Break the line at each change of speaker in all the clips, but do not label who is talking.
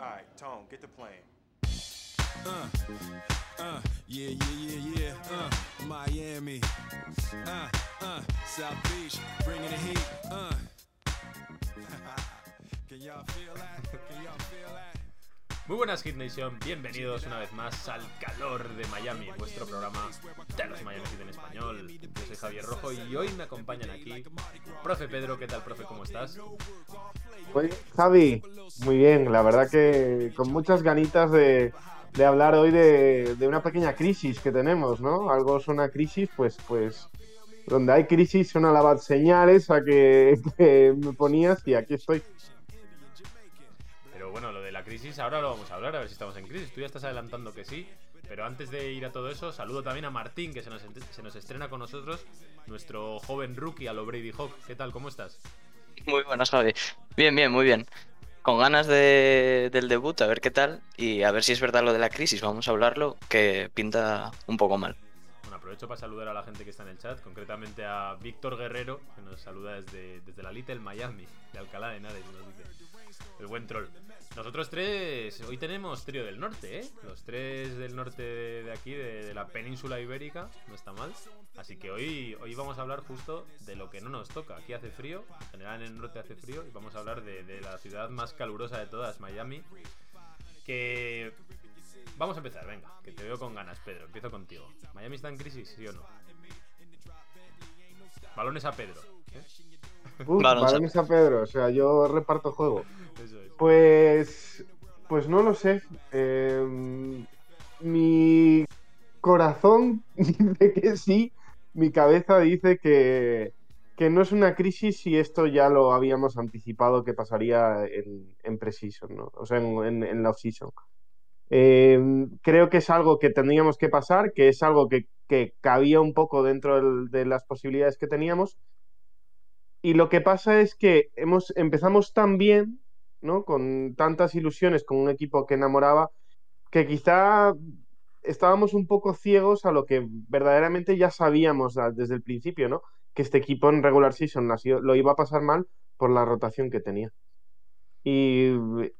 Alright, Tone, get the plane.
Uh, uh, yeah, yeah, yeah, yeah. Uh, Miami. Uh, uh, South Beach, bringing the heat. Uh. Can y'all feel that? Can y'all feel that?
Muy buenas Hit Nation, bienvenidos una vez más al calor de Miami, vuestro programa de los Miami en español. Yo soy Javier Rojo y hoy me acompañan aquí Profe Pedro, ¿qué tal profe? ¿Cómo estás?
Pues, Javi, muy bien, la verdad que con muchas ganitas de, hablar hoy de, una pequeña crisis que tenemos, ¿no? Algo es una crisis, pues, pues, donde hay crisis son las señales a que, que me ponías y aquí estoy.
Crisis ahora lo vamos a hablar, a ver si estamos en crisis. Tú ya estás adelantando que sí, pero antes de ir a todo eso, saludo también a Martín, que se nos, se nos estrena con nosotros, nuestro joven rookie a lo Brady Hawk. ¿Qué tal? ¿Cómo estás?
Muy buenas, Javi. Bien, bien, muy bien. Con ganas de, del debut, a ver qué tal. Y a ver si es verdad lo de la crisis. Vamos a hablarlo, que pinta un poco mal.
Bueno, aprovecho para saludar a la gente que está en el chat, concretamente a Víctor Guerrero, que nos saluda desde, desde la Little Miami, de Alcalá de Henares, nos dice. El buen troll. Nosotros tres, hoy tenemos trío del norte, ¿eh? Los tres del norte de aquí, de, la península ibérica, no está mal. Así que hoy, hoy vamos a hablar justo de lo que no nos toca. Aquí hace frío, en general en el norte hace frío, y vamos a hablar de, de la ciudad más calurosa de todas, Miami. Que... Vamos a empezar, venga, que te veo con ganas, Pedro. Empiezo contigo. ¿Miami está en crisis, sí o no? Balones a Pedro. ¿eh?
Uh, balones a Pedro, o sea, yo reparto juego. Eso es. Pues. Pues no lo sé. Eh, mi corazón dice que sí. Mi cabeza dice que, que, no es una crisis y esto ya lo habíamos anticipado que pasaría en, en Precision, ¿no? O sea, en, en, en la off-season. Eh, creo que es algo que tendríamos que pasar, que es algo que, que cabía un poco dentro del, de las posibilidades que teníamos. Y lo que pasa es que hemos, empezamos tan bien ¿no? Con tantas ilusiones, con un equipo que enamoraba, que quizá estábamos un poco ciegos a lo que verdaderamente ya sabíamos desde el principio, ¿no? Que este equipo en regular season lo iba a pasar mal por la rotación que tenía. Y,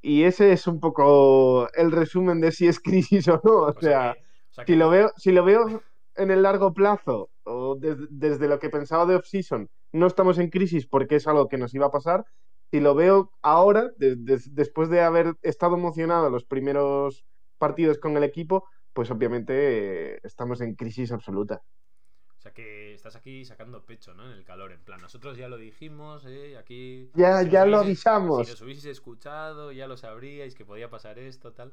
y ese es un poco el resumen de si es crisis o no. O, o sea, que, o sea que... si, lo veo, si lo veo en el largo plazo o desde, desde lo que pensaba de off-season, no estamos en crisis porque es algo que nos iba a pasar si lo veo ahora, de, de, después de haber estado emocionado los primeros partidos con el equipo, pues obviamente eh, estamos en crisis absoluta.
O sea que estás aquí sacando pecho, ¿no? En el calor, en plan, nosotros ya lo dijimos, ¿eh? Aquí...
Ya, si ya lo avisamos.
Si nos hubieseis escuchado, ya lo sabríais que podía pasar esto, tal.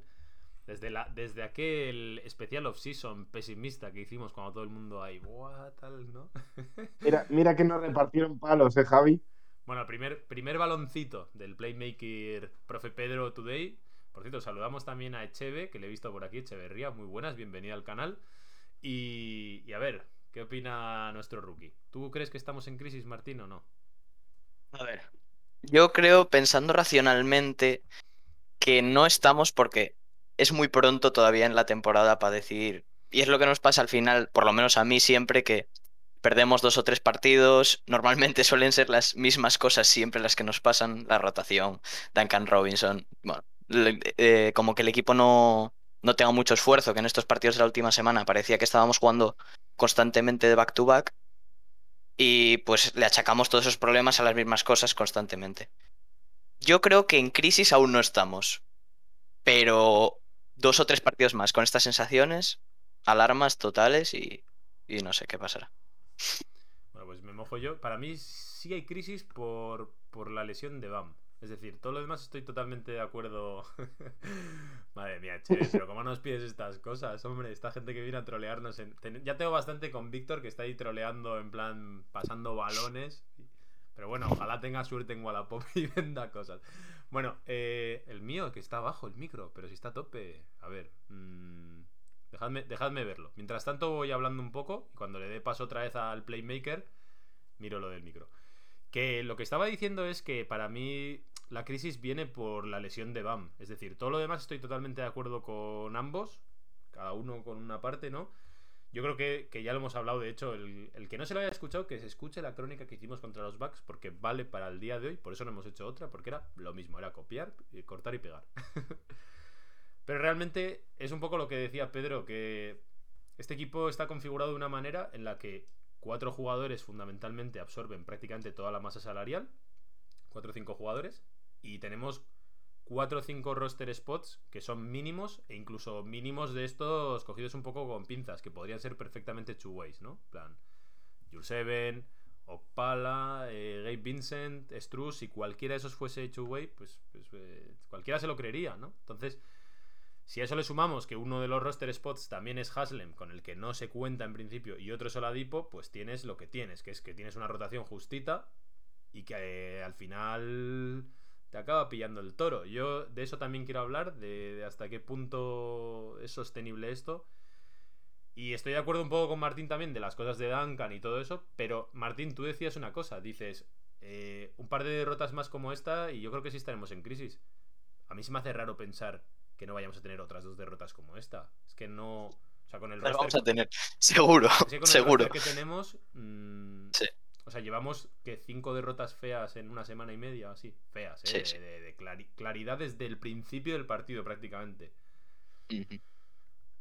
Desde, la, desde aquel especial off-season pesimista que hicimos cuando todo el mundo ahí, ¡buah! Tal, ¿no?
mira, mira que nos repartieron palos, ¿eh, Javi?
Bueno, primer, primer baloncito del Playmaker Profe Pedro Today. Por cierto, saludamos también a Echeve, que le he visto por aquí, Echeverría. Muy buenas, bienvenida al canal. Y, y, a ver, ¿qué opina nuestro rookie? ¿Tú crees que estamos en crisis, Martín, o no?
A ver, yo creo, pensando racionalmente, que no estamos porque es muy pronto todavía en la temporada para decir. Y es lo que nos pasa al final, por lo menos a mí siempre, que perdemos dos o tres partidos, normalmente suelen ser las mismas cosas siempre las que nos pasan, la rotación, Duncan Robinson, bueno, eh, como que el equipo no, no tenga mucho esfuerzo, que en estos partidos de la última semana parecía que estábamos jugando constantemente de back to back y pues le achacamos todos esos problemas a las mismas cosas constantemente. Yo creo que en crisis aún no estamos, pero dos o tres partidos más con estas sensaciones, alarmas totales y, y no sé qué pasará.
Bueno, pues me mojo yo. Para mí sí hay crisis por, por la lesión de Bam. Es decir, todo lo demás estoy totalmente de acuerdo. Madre mía, che, pero ¿cómo nos pides estas cosas? Hombre, esta gente que viene a trolearnos. En... Ya tengo bastante con Víctor que está ahí troleando en plan pasando balones. Pero bueno, ojalá tenga suerte en Wallapop y venda cosas. Bueno, eh, el mío que está abajo, el micro, pero si está a tope. A ver. Mmm... Dejadme, dejadme, verlo. Mientras tanto voy hablando un poco y cuando le dé paso otra vez al Playmaker, miro lo del micro. Que lo que estaba diciendo es que para mí la crisis viene por la lesión de Bam. Es decir, todo lo demás estoy totalmente de acuerdo con ambos, cada uno con una parte, ¿no? Yo creo que, ya lo hemos hablado, de hecho, el, que no se lo haya escuchado, que se escuche la crónica que hicimos contra los Bucks, porque vale para el día de hoy, por eso no hemos hecho otra, porque era lo mismo, era copiar, cortar y pegar. Pero realmente es un poco lo que decía Pedro, que este equipo está configurado de una manera en la que cuatro jugadores fundamentalmente absorben prácticamente toda la masa salarial, cuatro o cinco jugadores, y tenemos 4 o 5 roster spots que son mínimos e incluso mínimos de estos cogidos un poco con pinzas, que podrían ser perfectamente two ways, ¿no? plan, Jules Opala, eh, Gabe Vincent, Struss, si cualquiera de esos fuese two way, pues, pues eh, cualquiera se lo creería, ¿no? Entonces, si a eso le sumamos que uno de los roster spots también es Haslem, con el que no se cuenta en principio, y otro es Oladipo, pues tienes lo que tienes, que es que tienes una rotación justita y que eh, al final acaba pillando el toro. Yo de eso también quiero hablar, de, hasta qué punto es sostenible esto. Y estoy de acuerdo un poco con Martín también de las cosas de Duncan y todo eso, pero Martín, tú decías una cosa, dices, eh, un par de derrotas más como esta y yo creo que sí estaremos en crisis. A mí se me hace raro pensar que no vayamos a tener otras dos derrotas como esta. Es que no... O sea, con el
roster... vamos a tener, seguro, seguro.
que tenemos... Mm, sí o sea, llevamos que cinco derrotas feas en una semana y media, así. Feas, ¿eh? de, claridad desde el principio del partido prácticamente.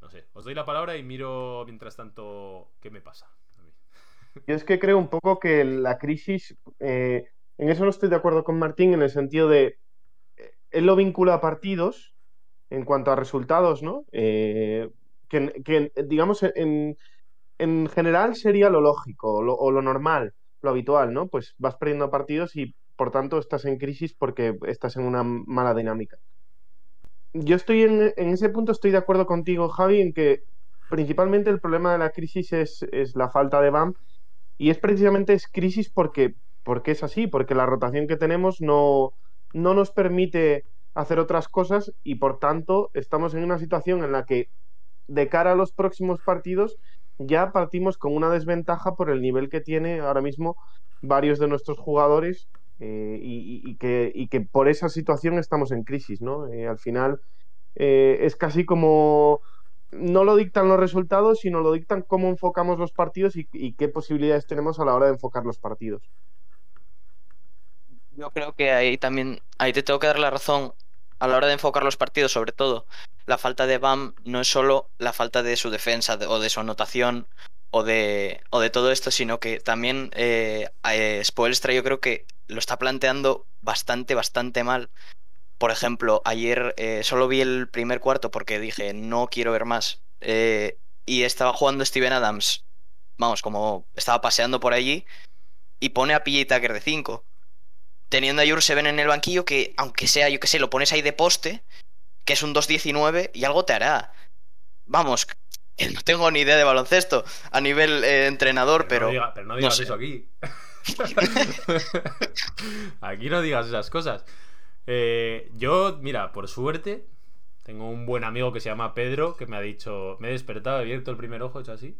No sé, os doy la palabra y miro mientras tanto qué me pasa.
Yo es que creo un poco que la crisis, eh, en eso no estoy de acuerdo con Martín, en el sentido de, eh, él lo vincula a partidos en cuanto a resultados, ¿no? Eh, que, digamos, en, en, general sería lo lógico o lo normal lo habitual, ¿no? Pues vas perdiendo partidos y por tanto estás en crisis porque estás en una mala dinámica. Yo estoy en, ese punto, estoy de acuerdo contigo, Javi, en que principalmente el problema de la crisis es, la falta de BAM y es precisamente es crisis porque, porque es así, porque la rotación que tenemos no, no nos permite hacer otras cosas y por tanto estamos en una situación en la que de cara a los próximos partidos ya partimos con una desventaja por el nivel que tiene ahora mismo varios de nuestros jugadores eh, y, que, por esa situación estamos en crisis, ¿no? Eh, al final eh, es casi como no lo dictan los resultados, sino lo dictan cómo enfocamos los partidos y, qué posibilidades tenemos a la hora de enfocar los partidos.
Yo creo que ahí también, ahí te tengo que dar la razón a la hora de enfocar los partidos, sobre todo, la falta de BAM no es solo la falta de su defensa o de su anotación o de, o de todo esto, sino que también eh, eh Spoelstra yo creo que lo está planteando bastante, bastante mal. Por ejemplo, ayer eh, solo vi el primer cuarto porque dije, no quiero ver más. Eh, y estaba jugando Steven Adams, vamos, como estaba paseando por allí, y pone a PJ Tucker de 5. Teniendo a Jurseven en el banquillo que, aunque sea, yo que sé, lo pones ahí de poste que es un 2.19 y algo te hará. Vamos, no tengo ni idea de baloncesto a nivel eh, entrenador, pero.
pero no digas eso aquí. aquí no digas esas cosas. Eh, yo, mira, por suerte, tengo un buen amigo que se llama Pedro que me ha dicho: Me he despertado, he abierto el primer ojo, hecho así.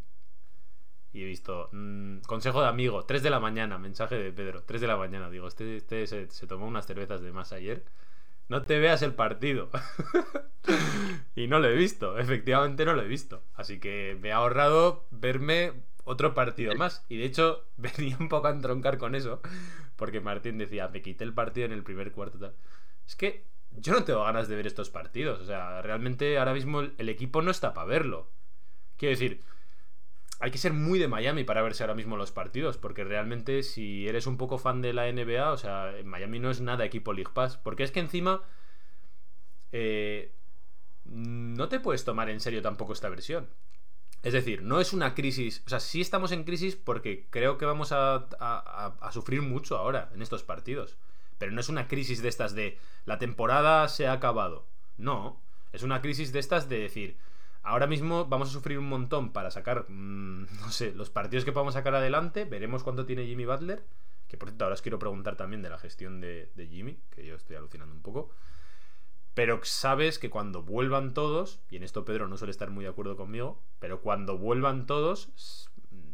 Y he visto, mm, consejo de amigo, 3 de la mañana, mensaje de Pedro, 3 de la mañana. Digo, este, este se, se tomó unas cervezas de más ayer no te veas el partido. y no lo he visto, efectivamente no lo he visto. Así que me ha ahorrado verme otro partido más. Y de hecho venía un poco a entroncar con eso, porque Martín decía, me quité el partido en el primer cuarto. Tal. Es que yo no tengo ganas de ver estos partidos. O sea, realmente ahora mismo el equipo no está para verlo. Quiero decir, hay que ser muy de Miami para verse ahora mismo los partidos, porque realmente si eres un poco fan de la NBA, o sea, Miami no es nada equipo League Pass, porque es que encima eh, no te puedes tomar en serio tampoco esta versión. Es decir, no es una crisis, o sea, sí estamos en crisis porque creo que vamos a, a sufrir mucho ahora en estos partidos, pero no es una crisis de estas de la temporada se ha acabado, no, es una crisis de estas de decir, Ahora mismo vamos a sufrir un montón para sacar, mm, no sé, los partidos que podamos sacar adelante. Veremos cuánto tiene Jimmy Butler. Que por cierto, ahora os quiero preguntar también de la gestión de, Jimmy, que yo estoy alucinando un poco. Pero sabes que cuando vuelvan todos, y en esto Pedro no suele estar muy de acuerdo conmigo, pero cuando vuelvan todos,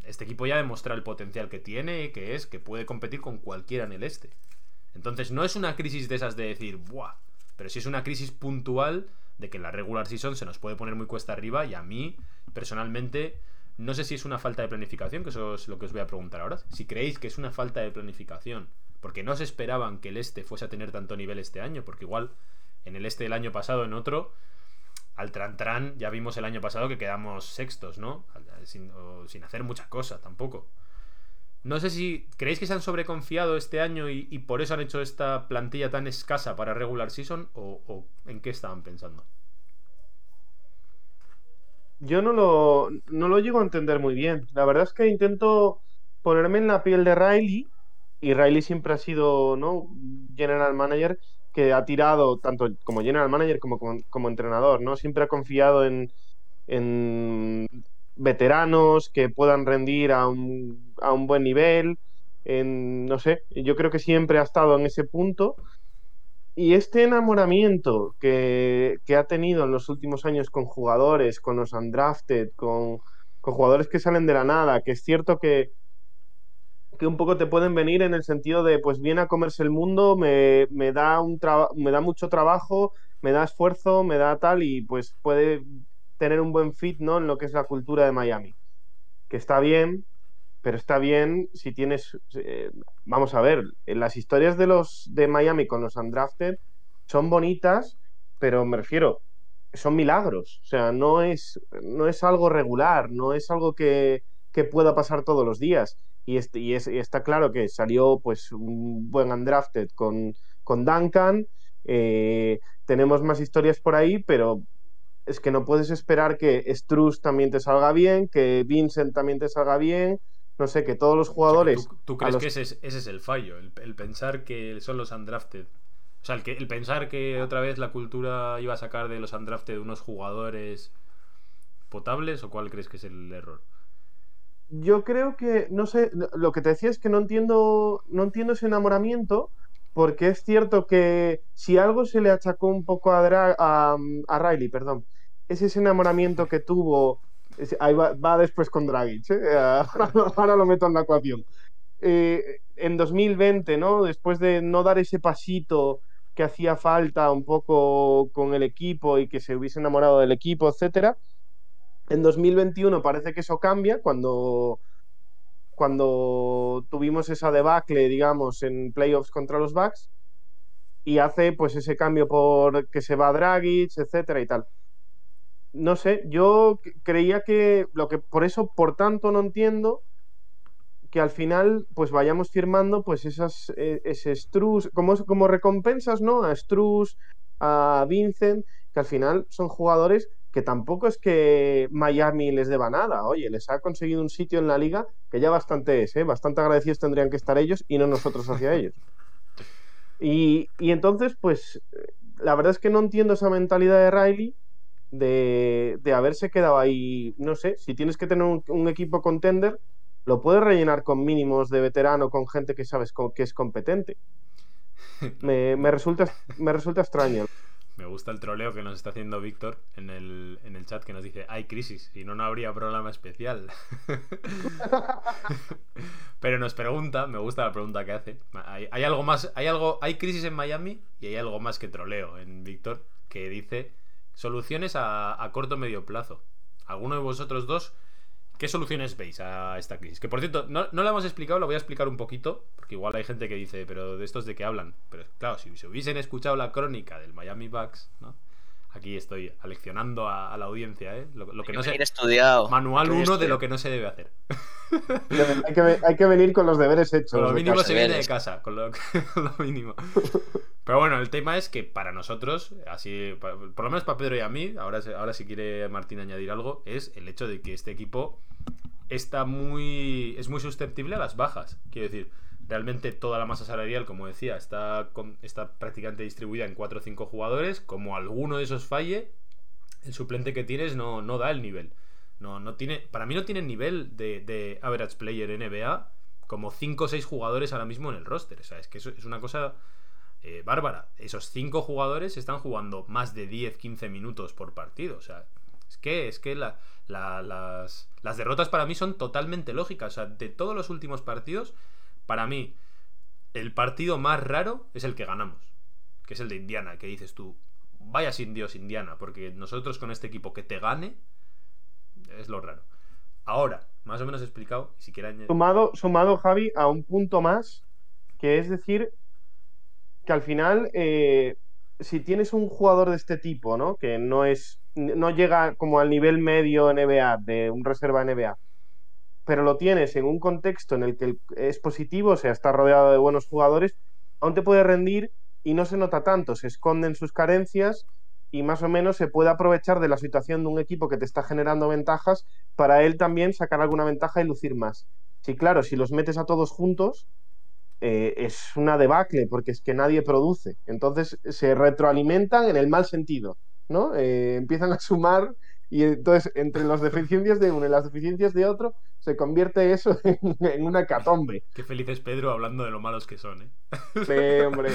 este equipo ya demuestra el potencial que tiene, que es que puede competir con cualquiera en el este. Entonces no es una crisis de esas de decir, ¡buah! Pero sí es una crisis puntual de que la regular season se nos puede poner muy cuesta arriba y a mí, personalmente, No sé si es una falta de planificación, que eso es lo que os voy a preguntar ahora. Si creéis que es una falta de planificación, porque no se esperaban que el este fuese a tener tanto nivel este año, porque igual en el este del año pasado, en otro, al Tran ya vimos el año pasado que quedamos sextos, ¿no? Sin, sin hacer mucha cosa tampoco. No sé si creéis que se han sobreconfiado este año y, por eso han hecho esta plantilla tan escasa para regular season o, en qué estaban pensando.
Yo no lo, no lo llego a entender muy bien. La verdad es que intento ponerme en la piel de Riley y Riley siempre ha sido ¿no? general manager que ha tirado tanto como general manager como, como, entrenador, ¿no? Siempre ha confiado en, en veteranos que puedan rendir a un, a un buen nivel. En, no sé, yo creo que siempre ha estado en ese punto. Y este enamoramiento que, que, ha tenido en los últimos años con jugadores, con los undrafted, con, con jugadores que salen de la nada, que es cierto que, que un poco te pueden venir en el sentido de, pues viene a comerse el mundo, me, me da, un me da mucho trabajo, me da esfuerzo, me da tal, y pues puede tener un buen fit ¿no? en lo que es la cultura de Miami. Que está bien, pero está bien si tienes. Eh, vamos a ver, las historias de los de Miami con los undrafted son bonitas, pero me refiero, son milagros. O sea, no es, no es algo regular, no es algo que, que pueda pasar todos los días y, este, está claro que salió pues un buen undrafted con, con Duncan. Eh, tenemos más historias por ahí, pero es que no puedes esperar que Struz también te salga bien, que Vincent también te salga bien. No sé, que todos los jugadores.
¿Tú, crees que ese es, el fallo? El, pensar que son los undrafted. O sea, el, que, el pensar que otra vez la cultura iba a sacar de los undrafted unos jugadores potables, ¿o cuál crees que es el error?
yo creo que, no sé, lo que te decía es que no entiendo, no entiendo ese enamoramiento, porque es cierto que si algo se le achacó un poco a, a, Riley, perdón, es ese enamoramiento que tuvo, ahí va, después con Dragic, ¿eh? ahora, lo meto en la ecuación. Eh, en 2020, ¿no? Después de no dar ese pasito que hacía falta un poco con el equipo y que se hubiese enamorado del equipo, etcétera en 2021 parece que eso cambia cuando, cuando tuvimos esa debacle, digamos, en playoffs contra los Bucks y hace pues ese cambio por que se va Dragic, etcétera y tal. No sé, yo creía que lo que por eso por tanto no entiendo que al final pues vayamos firmando pues esas e, ese Struz como, como recompensas, ¿no? A Struz, a Vincent, que al final son jugadores que tampoco es que Miami les deba nada. Oye, les ha conseguido un sitio en la liga que ya bastante es, ¿eh? bastante agradecidos tendrían que estar ellos y no nosotros hacia ellos. Y, entonces, pues, la verdad es que no entiendo esa mentalidad de Riley de, de haberse quedado ahí, no sé, si tienes que tener un, equipo contender, lo puedes rellenar con mínimos de veterano, con gente que sabes que es competente. Me, me, resulta, me resulta extraño.
Me gusta el troleo que nos está haciendo Víctor en el, en el chat que nos dice, hay crisis, y no, no habría programa especial. Pero nos pregunta, me gusta la pregunta que hace. Hay, algo más, hay algo, hay crisis en Miami y hay algo más que troleo en Víctor que dice soluciones a, corto medio plazo. ¿Alguno de vosotros dos ¿Qué soluciones veis a esta crisis? Que por cierto, no, no, la hemos explicado, lo voy a explicar un poquito, porque igual hay gente que dice, pero de estos de qué hablan. Pero claro, si se hubiesen escuchado la crónica del Miami Bucks, ¿no? Aquí estoy aleccionando a, la audiencia, ¿eh? Lo, que no se.
estudiado.
Manual 1 de lo que no se debe hacer.
hay, que, hay, que, venir con los deberes hechos.
Con lo mínimo se viene de casa, con lo, mínimo. Pero bueno, el tema es que para nosotros, así, por lo menos para Pedro y a mí, ahora, ahora si quiere Martín añadir algo, es el hecho de que este equipo está muy. es muy susceptible a las bajas. Quiero decir, realmente toda la masa salarial, como decía, está, está prácticamente distribuida en 4 o 5 jugadores. Como alguno de esos falle, el suplente que tienes no, no da el nivel. No, no tiene, para mí no tiene nivel de, average player NBA como 5 o 6 jugadores ahora mismo en el roster. O sea, es que eso es una cosa eh, bárbara. Esos 5 jugadores están jugando más de 10-15 minutos por partido. O sea, es que, es que la, las, las derrotas para mí son totalmente lógicas. O sea, de todos los últimos partidos, para mí, el partido más raro es el que ganamos. Que es el de Indiana, que dices tú, vaya sin Dios Indiana, porque nosotros con este equipo que te gane, es lo raro. Ahora, más o menos explicado, si
Sumado, sumado, Javi, a un punto más, que es decir, que al final, eh, si tienes un jugador de este tipo, ¿no? Que no es. no llega como al nivel medio NBA, de un reserva NBA, pero lo tienes en un contexto en el que es positivo, o sea, está rodeado de buenos jugadores, aún te puede rendir y no se nota tanto, se esconden sus carencias y más o menos se puede aprovechar de la situación de un equipo que te está generando ventajas para él también sacar alguna ventaja y lucir más. Sí, claro, si los metes a todos juntos, eh, es una debacle porque es que nadie produce. Entonces se retroalimentan en el mal sentido, ¿no? Eh, empiezan a sumar y entonces entre las deficiencias de uno y las deficiencias de otro se convierte eso en, una catombe.
Qué feliz es Pedro hablando de lo malos que son, ¿eh?
Sí, hombre.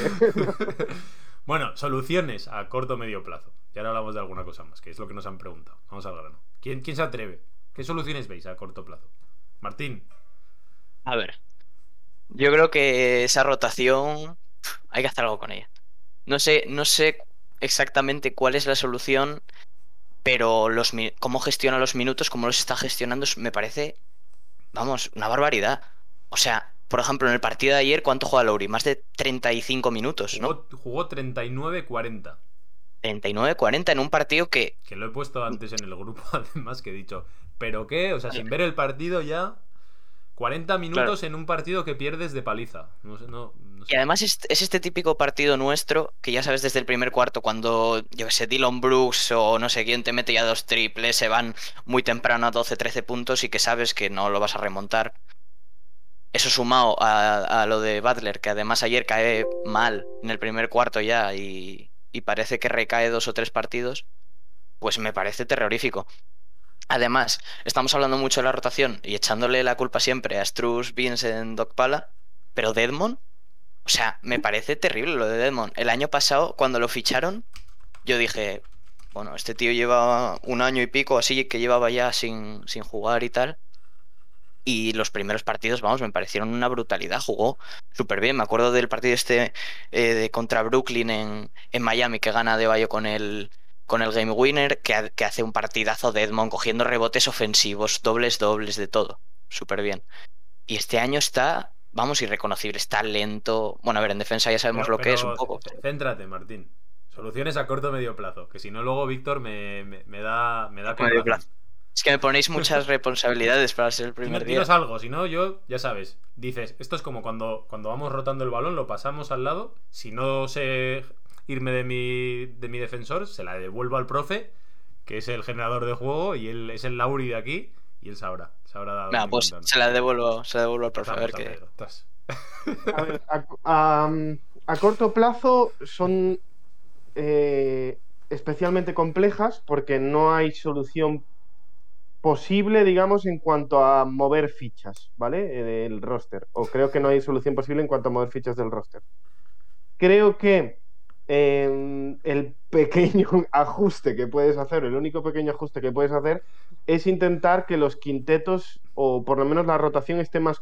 bueno, soluciones a corto o medio plazo. Y ahora hablamos de alguna cosa más, que es lo que nos han preguntado. Vamos al grano. ¿Quién, quién se atreve? ¿Qué soluciones veis a corto plazo? Martín.
A ver. Yo creo que esa rotación hay que hacer algo con ella. No sé, no sé exactamente cuál es la solución, pero los cómo gestiona los minutos, cómo los está gestionando, me parece vamos, una barbaridad. O sea, por ejemplo, en el partido de ayer, ¿cuánto juega Lowry? Más de 35 minutos,
¿no? Jugó, 39-40.
39-40 en un partido que...
Que lo he puesto antes en el grupo, además, que he dicho, ¿pero qué? O sea, sin ver el partido ya... 40 minutos en un partido que pierdes de paliza.
Y además es, este típico partido nuestro que ya sabes desde el primer cuarto cuando, yo que sé, Dylan Brooks o no sé quién te mete ya dos triples, se van muy temprano a 12, 13 puntos y que sabes que no lo vas a remontar. Eso sumado a, lo de Butler, que además ayer cae mal en el primer cuarto ya y, y parece que recae dos o tres partidos, pues me parece terrorífico. Además, estamos hablando mucho de la rotación y echándole la culpa siempre a Struz, Vincent, Pala, pero Deadmond, o sea, me parece terrible lo de Deadmond. El año pasado, cuando lo ficharon, yo dije, bueno, este tío lleva un año y pico así que llevaba ya sin, sin jugar y tal. Y los primeros partidos, vamos, me parecieron una brutalidad. Jugó súper bien. Me acuerdo del partido este eh, de contra Brooklyn en, en Miami que gana de con el, con el Game Winner, que, hace un partidazo de Edmond cogiendo rebotes ofensivos, dobles, dobles, de todo. Súper bien. Y este año está, vamos, irreconocible, está lento. Bueno, a ver, en defensa ya sabemos lo que es un poco.
Céntrate, Martín. Soluciones a corto o medio plazo, que si no luego Víctor me, da me da
Es que me ponéis muchas responsabilidades para ser el primer
día. Tienes algo, si no, yo, ya sabes, dices, esto es como cuando, cuando vamos rotando el balón, lo pasamos al lado, si no se irme de mi, de mi defensor, se la devuelvo al profe, que es el generador de juego, y él es el Lauri de aquí, y él sabrá. sabrá
nah, pues se la devuelvo, se la devuelvo al profe, a ver qué.
A, ver, a, corto plazo son eh, especialmente complejas porque no hay solución posible, digamos, en cuanto a mover fichas, ¿vale? Eh, del roster. O creo que no hay solución posible en cuanto a mover fichas del roster. Creo que el pequeño ajuste que puedes hacer, el único pequeño ajuste que puedes hacer es intentar que los quintetos o por lo menos la rotación esté más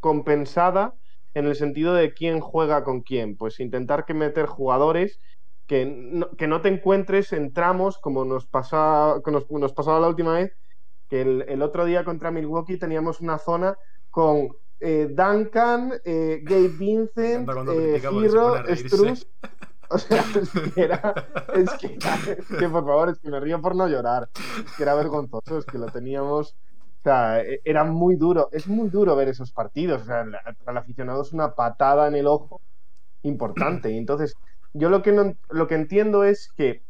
compensada en el sentido de quién juega con quién. Pues intentar que meter jugadores que no, que no te encuentres en tramos como nos, pasa, nos, nos pasaba la última vez, que el, otro día contra Milwaukee teníamos una zona con eh, Duncan, eh, Gabe Vincent, eh, Hero, Struz. O sea, es que era, es que, por favor, es que me río por no llorar. Es que era vergonzoso, es que lo teníamos. O sea, e, era muy duro. Es muy duro ver esos partidos. O sea, al aficionado es una patada en el ojo importante. Y entonces, yo lo que, no, lo que entiendo es que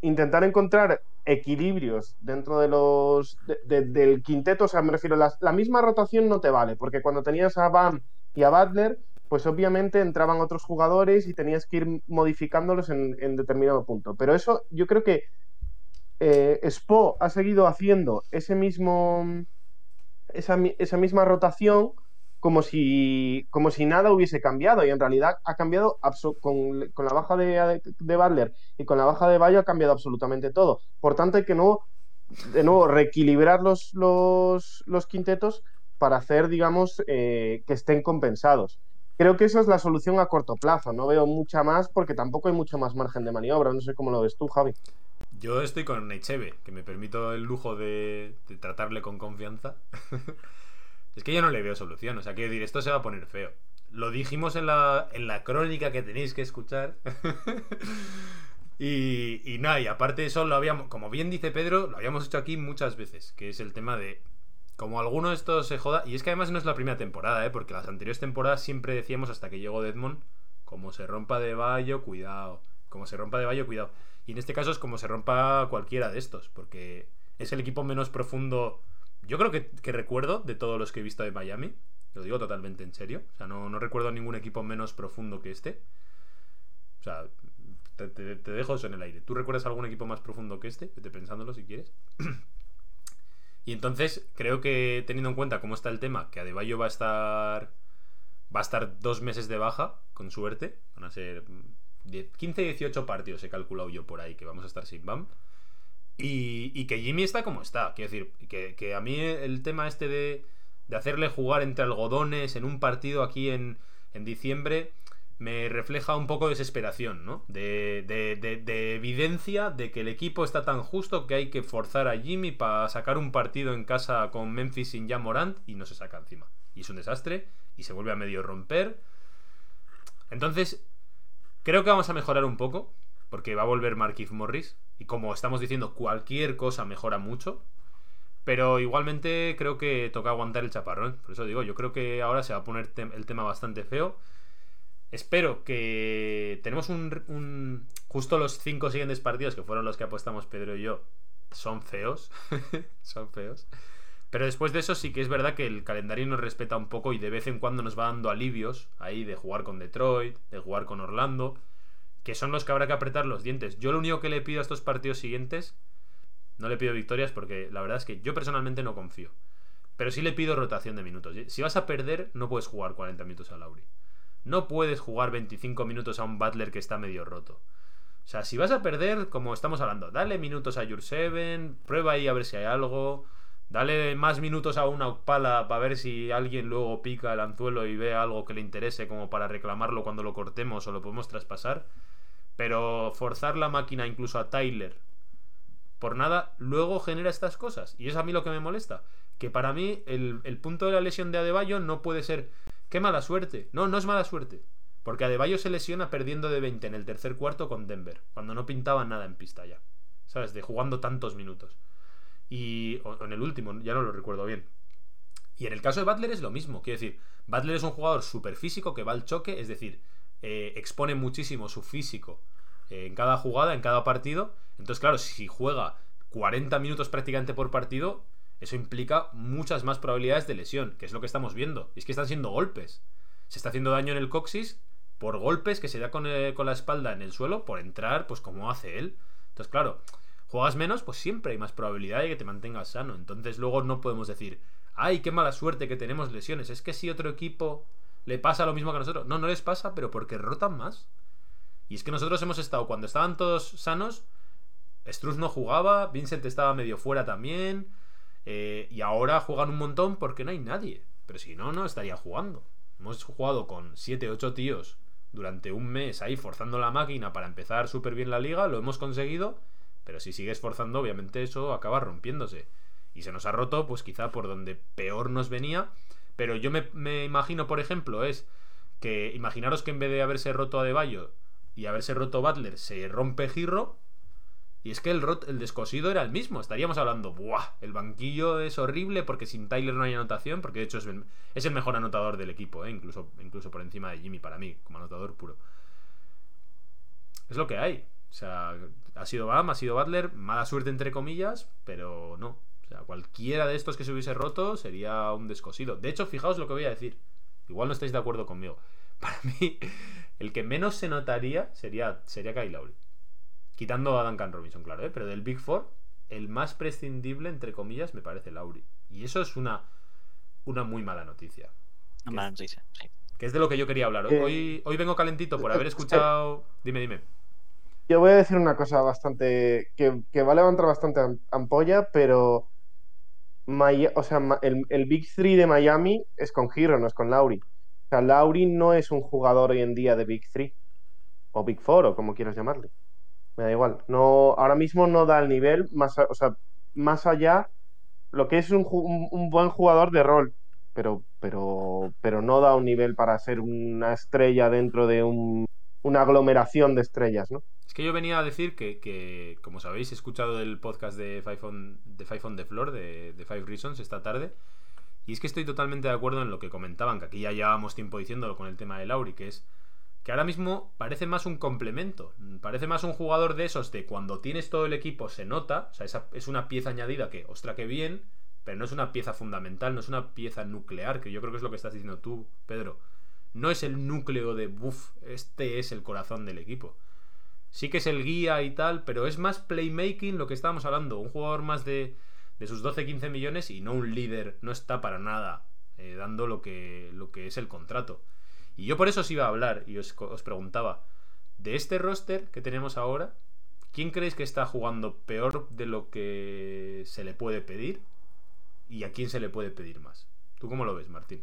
intentar encontrar equilibrios dentro de los del quinteto, o sea, me refiero, la, la misma rotación no te vale, porque cuando tenías a Bam y a Butler, pues obviamente entraban otros jugadores y tenías que ir modificándolos en, determinado punto. Pero eso yo creo que eh, Spo ha seguido haciendo ese mismo, esa, misma rotación como si, como si nada hubiese cambiado y en realidad ha cambiado con, la baja de, de Butler y con la baja de Bayo ha cambiado absolutamente todo. Por tanto hay que no, de nuevo reequilibrar los, quintetos para hacer, digamos, eh, que estén compensados. Creo que esa es la solución a corto plazo. No veo mucha más porque tampoco hay mucho más margen de maniobra. No sé cómo lo ves tú, Javi.
Yo estoy con Necheve, que me permito el lujo de, tratarle con confianza. es que yo no le veo solución. O sea, quiero decir, esto se va a poner feo. Lo dijimos en la, en la crónica que tenéis que escuchar. y, y nada, y aparte de eso, lo habíamos, como bien dice Pedro, lo habíamos hecho aquí muchas veces, que es el tema de como alguno de estos se joda. Y es que además no es la primera temporada, ¿eh? porque las anteriores temporadas siempre decíamos hasta que llegó Deadmond, como se rompa de Bayo, cuidado. Como se rompa de Bayo, cuidado. Y en este caso es como se rompa cualquiera de estos, porque es el equipo menos profundo, yo creo que, recuerdo de todos los que he visto de Miami. Lo digo totalmente en serio. O sea, no, recuerdo ningún equipo menos profundo que este. O sea, te, dejo eso en el aire. ¿Tú recuerdas algún equipo más profundo que este? Vete pensándolo si quieres. y entonces, creo que teniendo en cuenta cómo está el tema, que Adebayo va a estar. Va a estar dos meses de baja, con suerte. Van a ser 15-18 partidos he calculado yo por ahí que vamos a estar sin BAM. Y, que Jimmy está como está. Quiero decir, que, a mí el tema este de, hacerle jugar entre algodones en un partido aquí en, diciembre me refleja un poco de desesperación, ¿no? De, de, evidencia de que el equipo está tan justo que hay que forzar a Jimmy para sacar un partido en casa con Memphis sin ya Morant y no se saca encima. Y es un desastre y se vuelve a medio romper. Entonces, Creo que vamos a mejorar un poco, porque va a volver Marquis Morris. Y como estamos diciendo, cualquier cosa mejora mucho. Pero igualmente creo que toca aguantar el chaparrón. Por eso digo, yo creo que ahora se va a poner el tema bastante feo. Espero que tenemos un, Justo los cinco siguientes partidos, que fueron los que apostamos Pedro y yo, son feos. son feos. Pero después de eso sí que es verdad que el calendario nos respeta un poco y de vez en cuando nos va dando alivios ahí de jugar con Detroit, de jugar con Orlando, que son los que habrá que apretar los dientes. Yo lo único que le pido a estos partidos siguientes, no le pido victorias porque la verdad es que yo personalmente no confío. Pero sí le pido rotación de minutos. Si vas a perder, no puedes jugar 40 minutos a Lauri. No puedes jugar 25 minutos a un Butler que está medio roto. O sea, si vas a perder, como estamos hablando, dale minutos a Your Seven, prueba ahí a ver si hay algo. Dale más minutos a una pala para ver si alguien luego pica el anzuelo y ve algo que le interese como para reclamarlo cuando lo cortemos o lo podemos traspasar. Pero forzar la máquina incluso a Tyler por nada, luego genera estas cosas. Y es a mí lo que me molesta. Que para mí el, el punto de la lesión de Adebayo no puede ser qué mala suerte. No, no es mala suerte. Porque Adebayo se lesiona perdiendo de 20 en el tercer cuarto con Denver, cuando no pintaba nada en pista ya. ¿Sabes? De jugando tantos minutos. Y, o, en el último, ya no lo recuerdo bien. Y en el caso de Butler es lo mismo. Quiero decir, Butler es un jugador súper físico que va al choque, es decir, eh, expone muchísimo su físico eh, en cada jugada, en cada partido. Entonces, claro, si juega 40 minutos prácticamente por partido, eso implica muchas más probabilidades de lesión, que es lo que estamos viendo. Es que están siendo golpes. Se está haciendo daño en el coxis por golpes que se da con, eh, con la espalda en el suelo por entrar, pues como hace él. Entonces, claro, juegas menos, pues siempre hay más probabilidad de que te mantengas sano. Entonces luego no podemos decir, ay, qué mala suerte que tenemos lesiones. Es que si otro equipo le pasa lo mismo que a nosotros. No, no les pasa, pero porque rotan más. Y es que nosotros hemos estado, cuando estaban todos sanos, Struz no jugaba, Vincent estaba medio fuera también. Eh, y ahora juegan un montón porque no hay nadie. Pero si no, no estaría jugando. Hemos jugado con 7, 8 tíos durante un mes ahí forzando la máquina para empezar súper bien la liga, lo hemos conseguido pero si sigues forzando, obviamente eso acaba rompiéndose. Y se nos ha roto, pues quizá por donde peor nos venía. Pero yo me, imagino, por ejemplo, es que imaginaros que en vez de haberse roto a Deballo y haberse roto Butler, se rompe Girro. Y es que el, el descosido era el mismo. Estaríamos hablando, ¡buah! El banquillo es horrible porque sin Tyler no hay anotación. Porque de hecho es el, mejor anotador del equipo, ¿eh? incluso, incluso por encima de Jimmy para mí, como anotador puro. Es lo que hay. O sea, ha sido Bam, ha sido Butler, mala suerte entre comillas, pero no. O sea, cualquiera de estos que se hubiese roto sería un descosido. De hecho, fijaos lo que voy a decir. Igual no estáis de acuerdo conmigo. Para mí, el que menos se notaría sería, sería Kyle Lowry. Quitando a Duncan Robinson, claro, ¿eh? pero del Big Four, el más prescindible, entre comillas, me parece Lowry. Y eso es una, una muy mala noticia.
Una mala noticia, sí.
Que es de lo que yo quería hablar. Eh, hoy, vengo calentito por haber escuchado. Dime, dime.
Yo voy a decir una cosa bastante. que, va a levantar bastante ampolla, pero. o sea, el, Big Three de Miami es con Hero, no es con Lauri. O sea, Lauri no es un jugador hoy en día de Big Three. O Big Four, o como quieras llamarle. Me da igual. No, ahora mismo no da el nivel, más, o sea, más allá, lo que es un, un, buen jugador de rol, pero, pero, pero no da un nivel para ser una estrella dentro de un, una aglomeración de estrellas, ¿no?
Es que yo venía a decir que, que como sabéis, he escuchado el podcast de Five on, de the Floor, de, de Five Reasons, esta tarde. Y es que estoy totalmente de acuerdo en lo que comentaban, que aquí ya llevábamos tiempo diciéndolo con el tema de Lauri, que es que ahora mismo parece más un complemento. Parece más un jugador de esos de cuando tienes todo el equipo se nota. O sea, es una pieza añadida que, ostra, que bien, pero no es una pieza fundamental, no es una pieza nuclear, que yo creo que es lo que estás diciendo tú, Pedro. No es el núcleo de, buff, este es el corazón del equipo. Sí que es el guía y tal, pero es más playmaking lo que estábamos hablando. Un jugador más de, de sus 12-15 millones y no un líder. No está para nada eh, dando lo que, lo que es el contrato. Y yo por eso os iba a hablar y os, preguntaba, de este roster que tenemos ahora, ¿quién creéis que está jugando peor de lo que se le puede pedir? ¿Y a quién se le puede pedir más? ¿Tú cómo lo ves, Martín?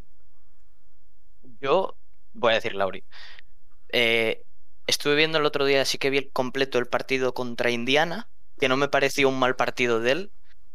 Yo voy a decir, Lauri. Eh, estuve viendo el otro día, sí que vi completo el partido contra Indiana, que no me pareció un mal partido de él,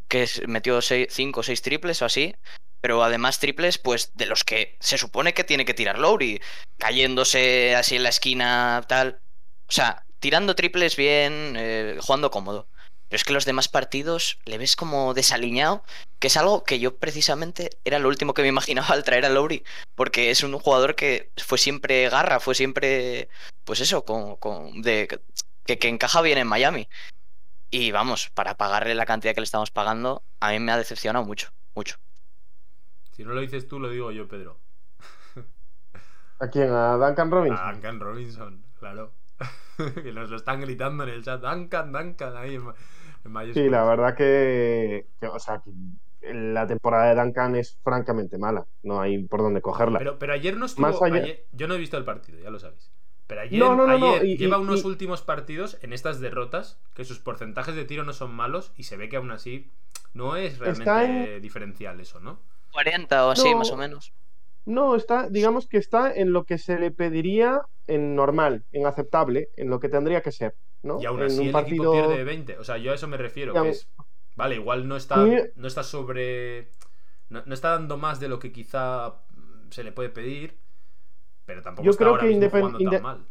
que metió 5 o 6 triples o así, pero además triples, pues de los que se supone que tiene que tirar Lowry, cayéndose así en la esquina, tal. O sea, tirando triples bien, eh, jugando cómodo. Pero es que los demás partidos le ves como desaliñado, que es algo que yo precisamente era lo último que me imaginaba al traer a Lowry, porque es un jugador que fue siempre garra, fue siempre, pues eso, con, con de, que, que encaja bien en Miami. Y vamos, para pagarle la cantidad que le estamos pagando, a mí me ha decepcionado mucho, mucho.
Si no lo dices tú, lo digo yo, Pedro.
¿A quién? ¿A Duncan Robinson?
A Duncan Robinson, claro. que nos lo están gritando en el chat. Duncan, Duncan, ahí en,
Sí, la verdad que, o sea, la temporada de Duncan es francamente mala. No hay por dónde cogerla.
Pero, pero ayer no estuvo. yo no he visto el partido, ya lo sabéis. Pero ayer, lleva unos últimos partidos en estas derrotas que sus porcentajes de tiro no son malos y se ve que aún así no es realmente diferencial eso, ¿no?
40 o así, más o menos.
No, está, digamos que está en lo que se le pediría en normal, en aceptable, en lo que tendría que ser. ¿no?
Y aún así el equipo pierde 20. O sea, yo a eso me refiero. Que es, vale, igual no está, no está sobre. No, está dando más de lo que quizá se le puede pedir. Pero tampoco yo está creo que jugando tan mal.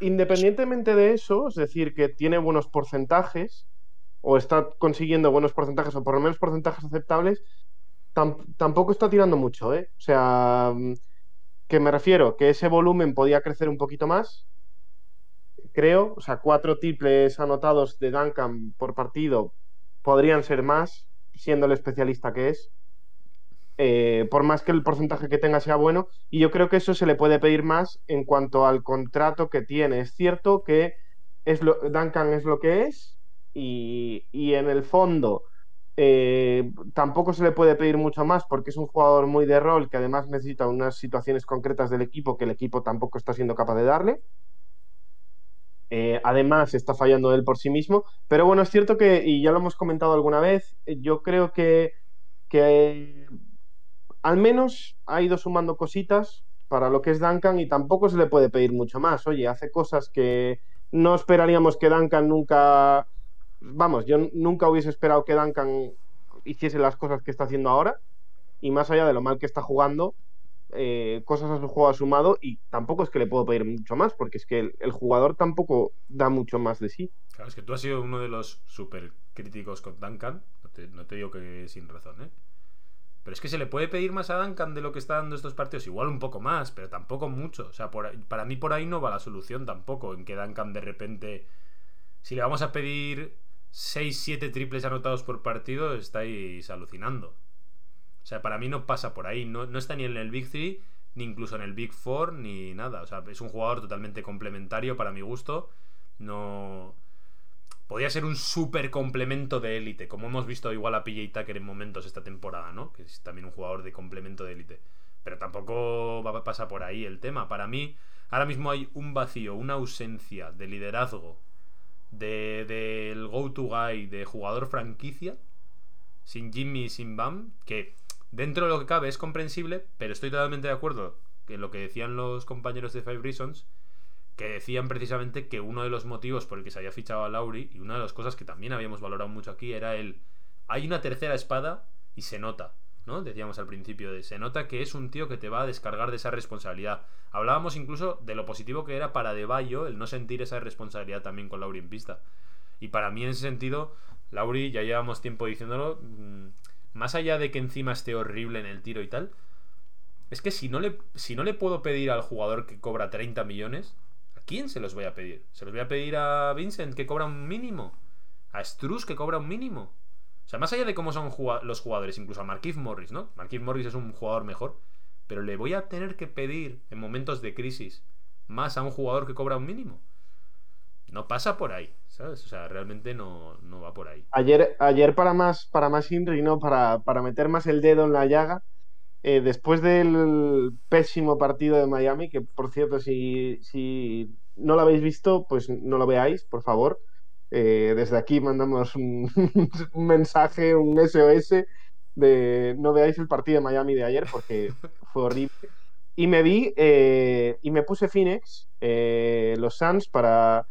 Independientemente de eso, es decir, que tiene buenos porcentajes, o está consiguiendo buenos porcentajes, o por lo menos porcentajes aceptables, tampoco está tirando mucho, ¿eh? O sea, mm, que me refiero, que ese volumen podía crecer un poquito más, creo. O sea, cuatro triples anotados de Duncan por partido podrían ser más, siendo el especialista que es. Eh, por más que el porcentaje que tenga sea bueno, y yo creo que eso se le puede pedir más en cuanto al contrato que tiene. Es cierto que es lo, Duncan es lo que es, y, y en el fondo eh, tampoco se le puede pedir mucho más porque es un jugador muy de rol que además necesita unas situaciones concretas del equipo que el equipo tampoco está siendo capaz de darle. Eh, además, está fallando él por sí mismo. Pero bueno, es cierto que, y ya lo hemos comentado alguna vez, yo creo que, que al menos ha ido sumando cositas para lo que es Duncan y tampoco se le puede pedir mucho más. Oye, hace cosas que no esperaríamos que Duncan nunca vamos, yo nunca hubiese esperado que Duncan hiciese las cosas que está haciendo ahora. Y más allá de lo mal que está jugando, eh, cosas a su juego ha sumado y tampoco es que le puedo pedir mucho más, porque es que el, jugador tampoco da mucho más de sí.
Claro, es que tú has sido uno de los súper críticos con Duncan, no te, digo que sin razón, ¿eh? Pero es que se le puede pedir más a Duncan de lo que está dando estos partidos, igual un poco más, pero tampoco mucho. O sea, para mí por ahí no va la solución tampoco, en que Duncan de repente, si le vamos a pedir 6-7 triples anotados por partido, estáis alucinando. O sea, para mí no pasa por ahí. No, está ni en el Big 3, ni incluso en el Big 4, ni nada. O sea, es un jugador totalmente complementario para mi gusto. No. Podría ser un súper complemento de élite, como hemos visto igual a PJ Tucker en momentos esta temporada, ¿no? Que es también un jugador de complemento de élite. Pero tampoco va a pasar por ahí el tema. Para mí, ahora mismo hay un vacío, una ausencia de liderazgo del de, go-to guy de jugador franquicia, sin Jimmy sin Bam, que dentro de lo que cabe es comprensible, pero estoy totalmente de acuerdo en lo que decían los compañeros de Five Reasons, que decían precisamente que uno de los motivos por el que se había fichado a Lauri, y una de las cosas que también habíamos valorado mucho aquí, era el. Hay una tercera espada y se nota. ¿No? Decíamos al principio de se nota que es un tío que te va a descargar de esa responsabilidad. Hablábamos incluso de lo positivo que era para De el no sentir esa responsabilidad también con Lauri en pista. Y para mí en ese sentido, Lauri, ya llevamos tiempo diciéndolo, mm, más allá de que encima esté horrible en el tiro y tal, es que si no le, si no le puedo pedir al jugador que cobra 30 millones, ¿a quién se los voy a pedir? ¿Se los voy a pedir a Vincent que cobra un mínimo? ¿A Struz que cobra un mínimo? O sea, más allá de cómo son los jugadores, incluso a Marquise Morris, ¿no? Marquise Morris es un jugador mejor, pero le voy a tener que pedir en momentos de crisis más a un jugador que cobra un mínimo. No pasa por ahí, ¿sabes? O sea, realmente no, va por ahí.
Ayer, ayer para más, para más Inri, ¿no? Para, para meter más el dedo en la llaga, eh, después del pésimo partido de Miami, que por cierto, si, si no lo habéis visto, pues no lo veáis, por favor. Eh, desde aquí mandamos un, mensaje, un SOS de no veáis el partido de Miami de ayer porque fue horrible. Y me vi eh, y me puse Phoenix, eh, los Suns, para,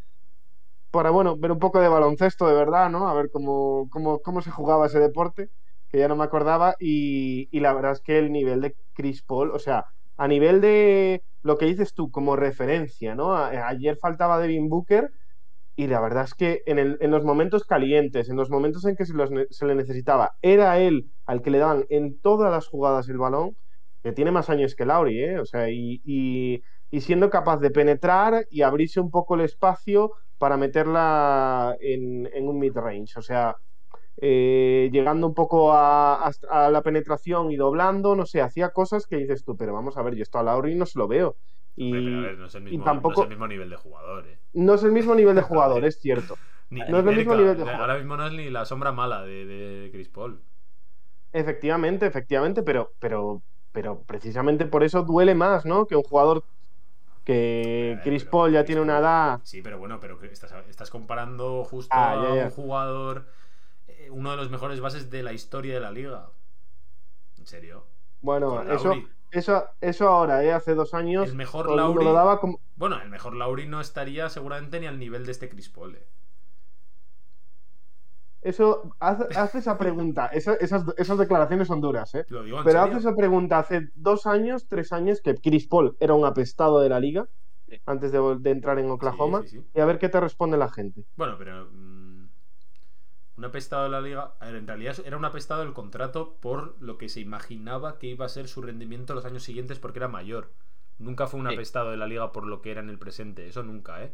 para bueno, ver un poco de baloncesto de verdad, ¿no? A ver cómo, cómo, cómo se jugaba ese deporte, que ya no me acordaba. Y, y la verdad es que el nivel de Chris Paul, o sea, a nivel de lo que dices tú como referencia, ¿no? ayer faltaba Devin Booker y la verdad es que en, los momentos calientes, en los momentos en que se, le necesitaba, era él al que le daban en todas las jugadas el balón, que tiene más años que Lauri, ¿eh? O sea, y, siendo capaz de penetrar y abrirse un poco el espacio para meterla en, un mid-range. O sea, eh, llegando un poco a, la penetración y doblando, no sé, hacía cosas que dices tú, pero vamos a ver, yo esto a Lauri no se lo veo. Y,
no es el mismo, nivel de jugador. ¿eh?
No es el mismo nivel de jugador, es cierto.
no es el mismo nivel de jugador. Ahora mismo no es ni la sombra mala de, Chris Paul.
Efectivamente, efectivamente, pero, pero, pero precisamente por eso duele más, ¿no? Que un jugador que Chris Paul ya tiene una edad.
Sí, pero bueno, pero estás, estás comparando justo ah, a un jugador, eh, uno de los mejores bases de la historia de la liga. ¿En serio?
Bueno, eso, eso, eso ahora, ¿eh? hace dos años.
El mejor Lauri. daba como... Bueno, el mejor Lauri no estaría seguramente ni al nivel de este Chris Paul. ¿eh?
Eso, hace, esa pregunta. esas, esas, declaraciones son duras, ¿eh? Pero hace esa pregunta hace dos años, tres años, que Chris Paul era un apestado de la liga antes de, entrar en Oklahoma. y a ver qué te responde la gente.
Bueno, pero. Un apestado de la liga. En realidad era un apestado del contrato por lo que se imaginaba que iba a ser su rendimiento los años siguientes porque era mayor. Nunca fue un apestado de la liga por lo que era en el presente. Eso nunca, ¿eh?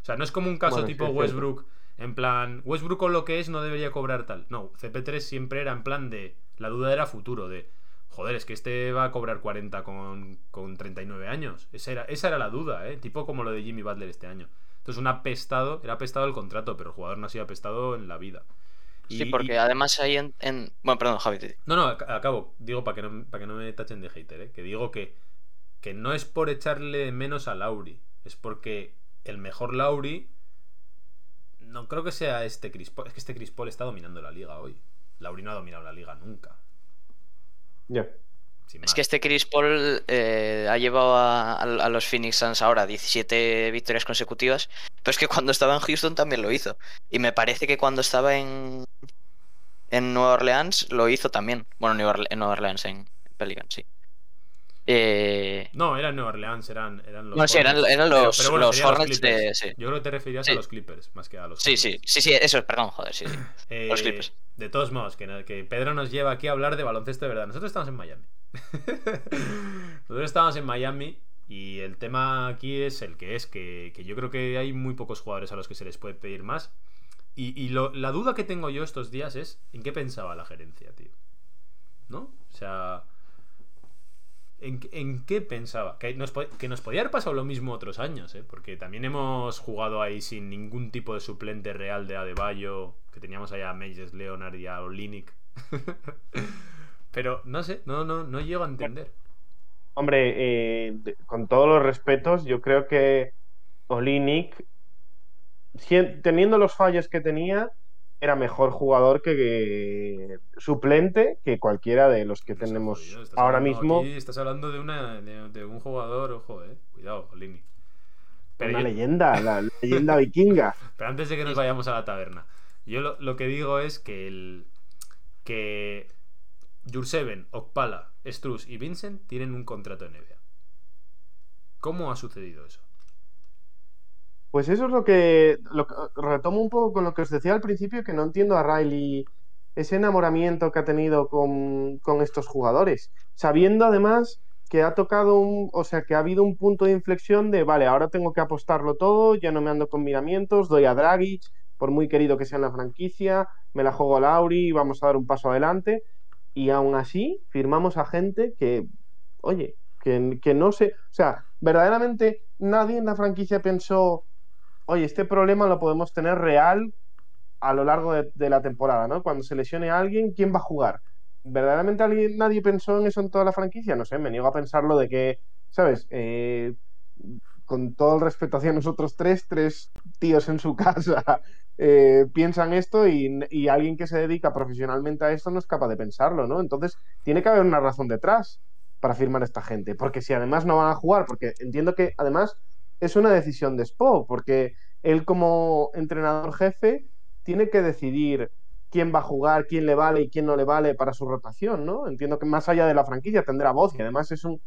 O sea, no es como un caso tipo Westbrook. En plan, Westbrook con lo que es no debería cobrar tal. No, CP3 siempre era en plan de. La duda era futuro, de. Joder, es que este va a cobrar 40 con, con 39 años. Esa era, esa era la duda, ¿eh? Tipo como lo de Jimmy Butler este año. Entonces, un apestado, era apestado el contrato, pero el jugador no ha sido apestado en la vida.
Sí, porque además ahí en, Bueno, perdón, Javi.
No, no, acabo. Digo para que no, para que no me tachen de hater, ¿eh? Que digo que, que no es por echarle menos a Lauri. Es porque el mejor Lauri. No creo que sea este Chris Paul. Es que este Chris Paul está dominando la liga hoy. Lauri no ha dominado la liga nunca.
Ya.
Es que este Chris Paul eh, ha llevado a, los Phoenix Suns ahora 17 victorias consecutivas, pero es que cuando estaba en Houston también lo hizo. Y me parece que cuando estaba en, en Nueva Orleans lo hizo también. Bueno, en Nueva Orleans, en Pelican, sí.
Eh... No, eran Nueva Orleans, eran, eran los.
No, sí, eran, los, Hornets de.
Yo creo que te referías a los Clippers más que a los.
Sí, sí, sí, sí, eso es, perdón, joder, sí, sí.
Eh, los Clippers. De todos modos, que, que Pedro nos lleva aquí a hablar de baloncesto de verdad. Nosotros estamos en Miami. Nosotros estamos en Miami y el tema aquí es el que es, que, yo creo que hay muy pocos jugadores a los que se les puede pedir más. Y, la duda que tengo yo estos días es en qué pensaba la gerencia, tío. ¿No? O sea... ¿En, qué pensaba? Que nos, que nos, podía haber pasado lo mismo otros años, ¿eh? Porque también hemos jugado ahí sin ningún tipo de suplente real de Adebayo, que teníamos allá a Mages Leonard y a Olinick. Pero no sé, no, no, no llego a entender.
Hombre, eh, con todos los respetos, yo creo que Olinik, teniendo los fallos que tenía, era mejor jugador que, suplente que cualquiera de los que tenemos ahora mismo.
estás hablando de, una, de, un jugador, ojo, eh. Cuidado, Olinik.
una leyenda, la leyenda vikinga.
Pero antes de que nos vayamos a la taberna, yo lo, que digo es que el que Jurseven, Okpala, Struz y Vincent tienen un contrato en NBA. ¿Cómo ha sucedido eso?
Pues eso es lo que, retomo un poco con lo que os decía al principio, que no entiendo a Riley ese enamoramiento que ha tenido con, con estos jugadores, sabiendo además que ha tocado un, o sea, que ha habido un punto de inflexión de, vale, ahora tengo que apostarlo todo, ya no me ando con miramientos, doy a Dragic, por muy querido que sea en la franquicia, me la juego a Lauri vamos a dar un paso adelante. Y aún así, firmamos a gente que, oye, que, que no sé, o sea, verdaderamente nadie en la franquicia pensó, oye, este problema lo podemos tener real a lo largo de, la temporada, ¿no? Cuando se lesione a alguien, ¿quién va a jugar? ¿verdaderamente alguien, nadie pensó en eso en toda la franquicia? No sé, me niego a pensarlo de que, ¿sabes? Eh, con todo el respeto hacia nosotros tres, tres tíos en su casa eh, piensan esto y, alguien que se dedica profesionalmente a esto no es capaz de pensarlo, ¿no? Entonces, tiene que haber una razón detrás para firmar a esta gente, porque si además no van a jugar, porque entiendo que además es una decisión de Spo, porque él como entrenador jefe tiene que decidir quién va a jugar, quién le vale y quién no le vale para su rotación, ¿no? Entiendo que más allá de la franquicia tendrá voz y además es un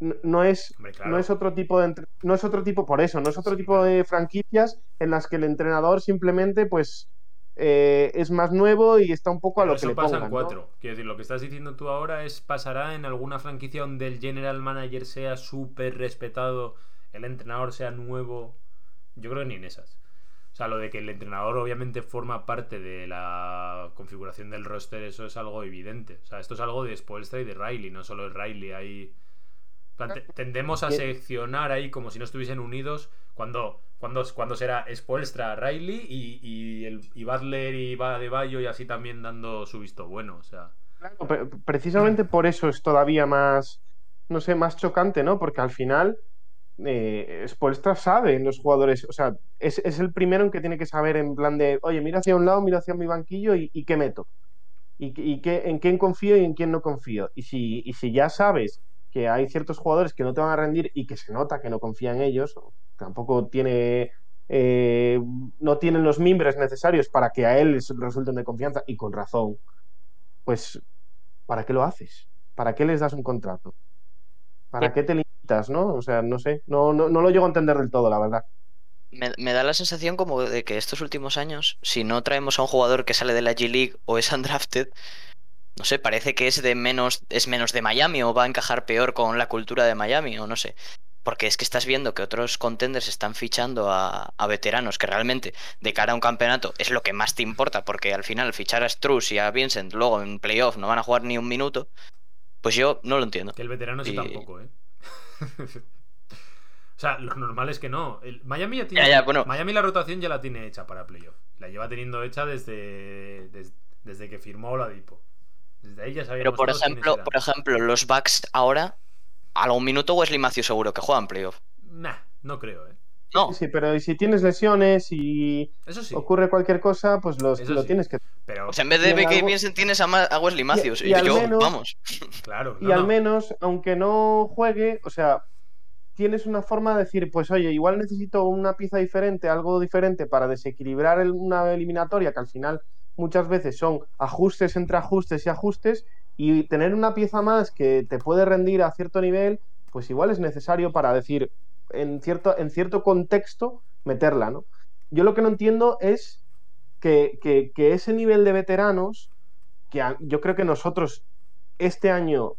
no es, no es otro tipo de no es otro tipo por eso, no es otro tipo de franquicias en las que el entrenador simplemente pues eh, es más nuevo y está un poco a lo que le pasa en
cuatro. Quiero decir, lo que estás diciendo tú ahora es pasará en alguna franquicia donde el general manager sea súper respetado, el entrenador sea nuevo. Yo creo que ni en esas. O sea, lo de que el entrenador obviamente forma parte de la configuración del roster, eso es algo evidente. O sea, esto es algo de Spoelstra y de Riley, no solo de Riley. Ahí... Tendemos a seleccionar ahí como si no estuviesen unidos cuando, cuando, cuando será Spoelstra, Riley y, y, el, y Butler y va de Bayo y así también dando su visto bueno. O sea.
precisamente por eso es todavía más, no sé, más chocante, ¿no? Porque al final eh, Spolstra sabe en los jugadores, o sea, es, el primero en que tiene que saber en plan de, oye, mira hacia un lado, mira hacia mi banquillo y, qué meto. Y, qué, en quién confío y en quién no confío. Y si, si ya sabes que hay ciertos jugadores que no te van a rendir y que se nota que no confía en ellos, tampoco tiene eh, no tienen los mimbres necesarios para que a él les resulten de confianza y con razón, pues ¿para qué lo haces? ¿Para qué les das un contrato? ¿Para qué te ¿no? O sea, no sé, no, no, lo llego a entender del todo, la verdad.
Me, da la sensación como de que estos últimos años, si no traemos a un jugador que sale de la G-League o es undrafted, no sé, parece que es de menos, es menos de Miami o va a encajar peor con la cultura de Miami o no sé. Porque es que estás viendo que otros contenders están fichando a, veteranos que realmente de cara a un campeonato es lo que más te importa, porque al final fichar a Struz y a Vincent luego en playoff no van a jugar ni un minuto. Pues yo no lo entiendo.
Que el veterano sí tampoco, ¿eh? o sea, lo normal es que no. Miami ya tiene. Miami la rotación ya la tiene hecha para playoff. La lleva teniendo hecha desde, desde, que firmó la Dipo. Desde ahí ya
Pero por ejemplo, por ejemplo, los Bucks ahora, a algún minuto Wesley Matthews seguro que juegan playoff.
Nah, no creo, eh.
No. Sí, pero si tienes lesiones y ocurre cualquier cosa, pues los, lo tienes que.
Pero... O sea, en vez de BK Vincent tienes a, Wesley Matthews. Y, yo, vamos.
Claro.
y al menos, aunque no juegue, o sea, tienes una forma de decir, pues oye, igual necesito una pieza diferente, algo diferente para desequilibrar una eliminatoria que al final muchas veces son ajustes entre ajustes y ajustes y tener una pieza más que te puede rendir a cierto nivel, pues igual es necesario para decir, en cierto, en cierto contexto meterla, ¿no? Yo lo que no entiendo es que, ese nivel de veteranos, que yo creo que nosotros este año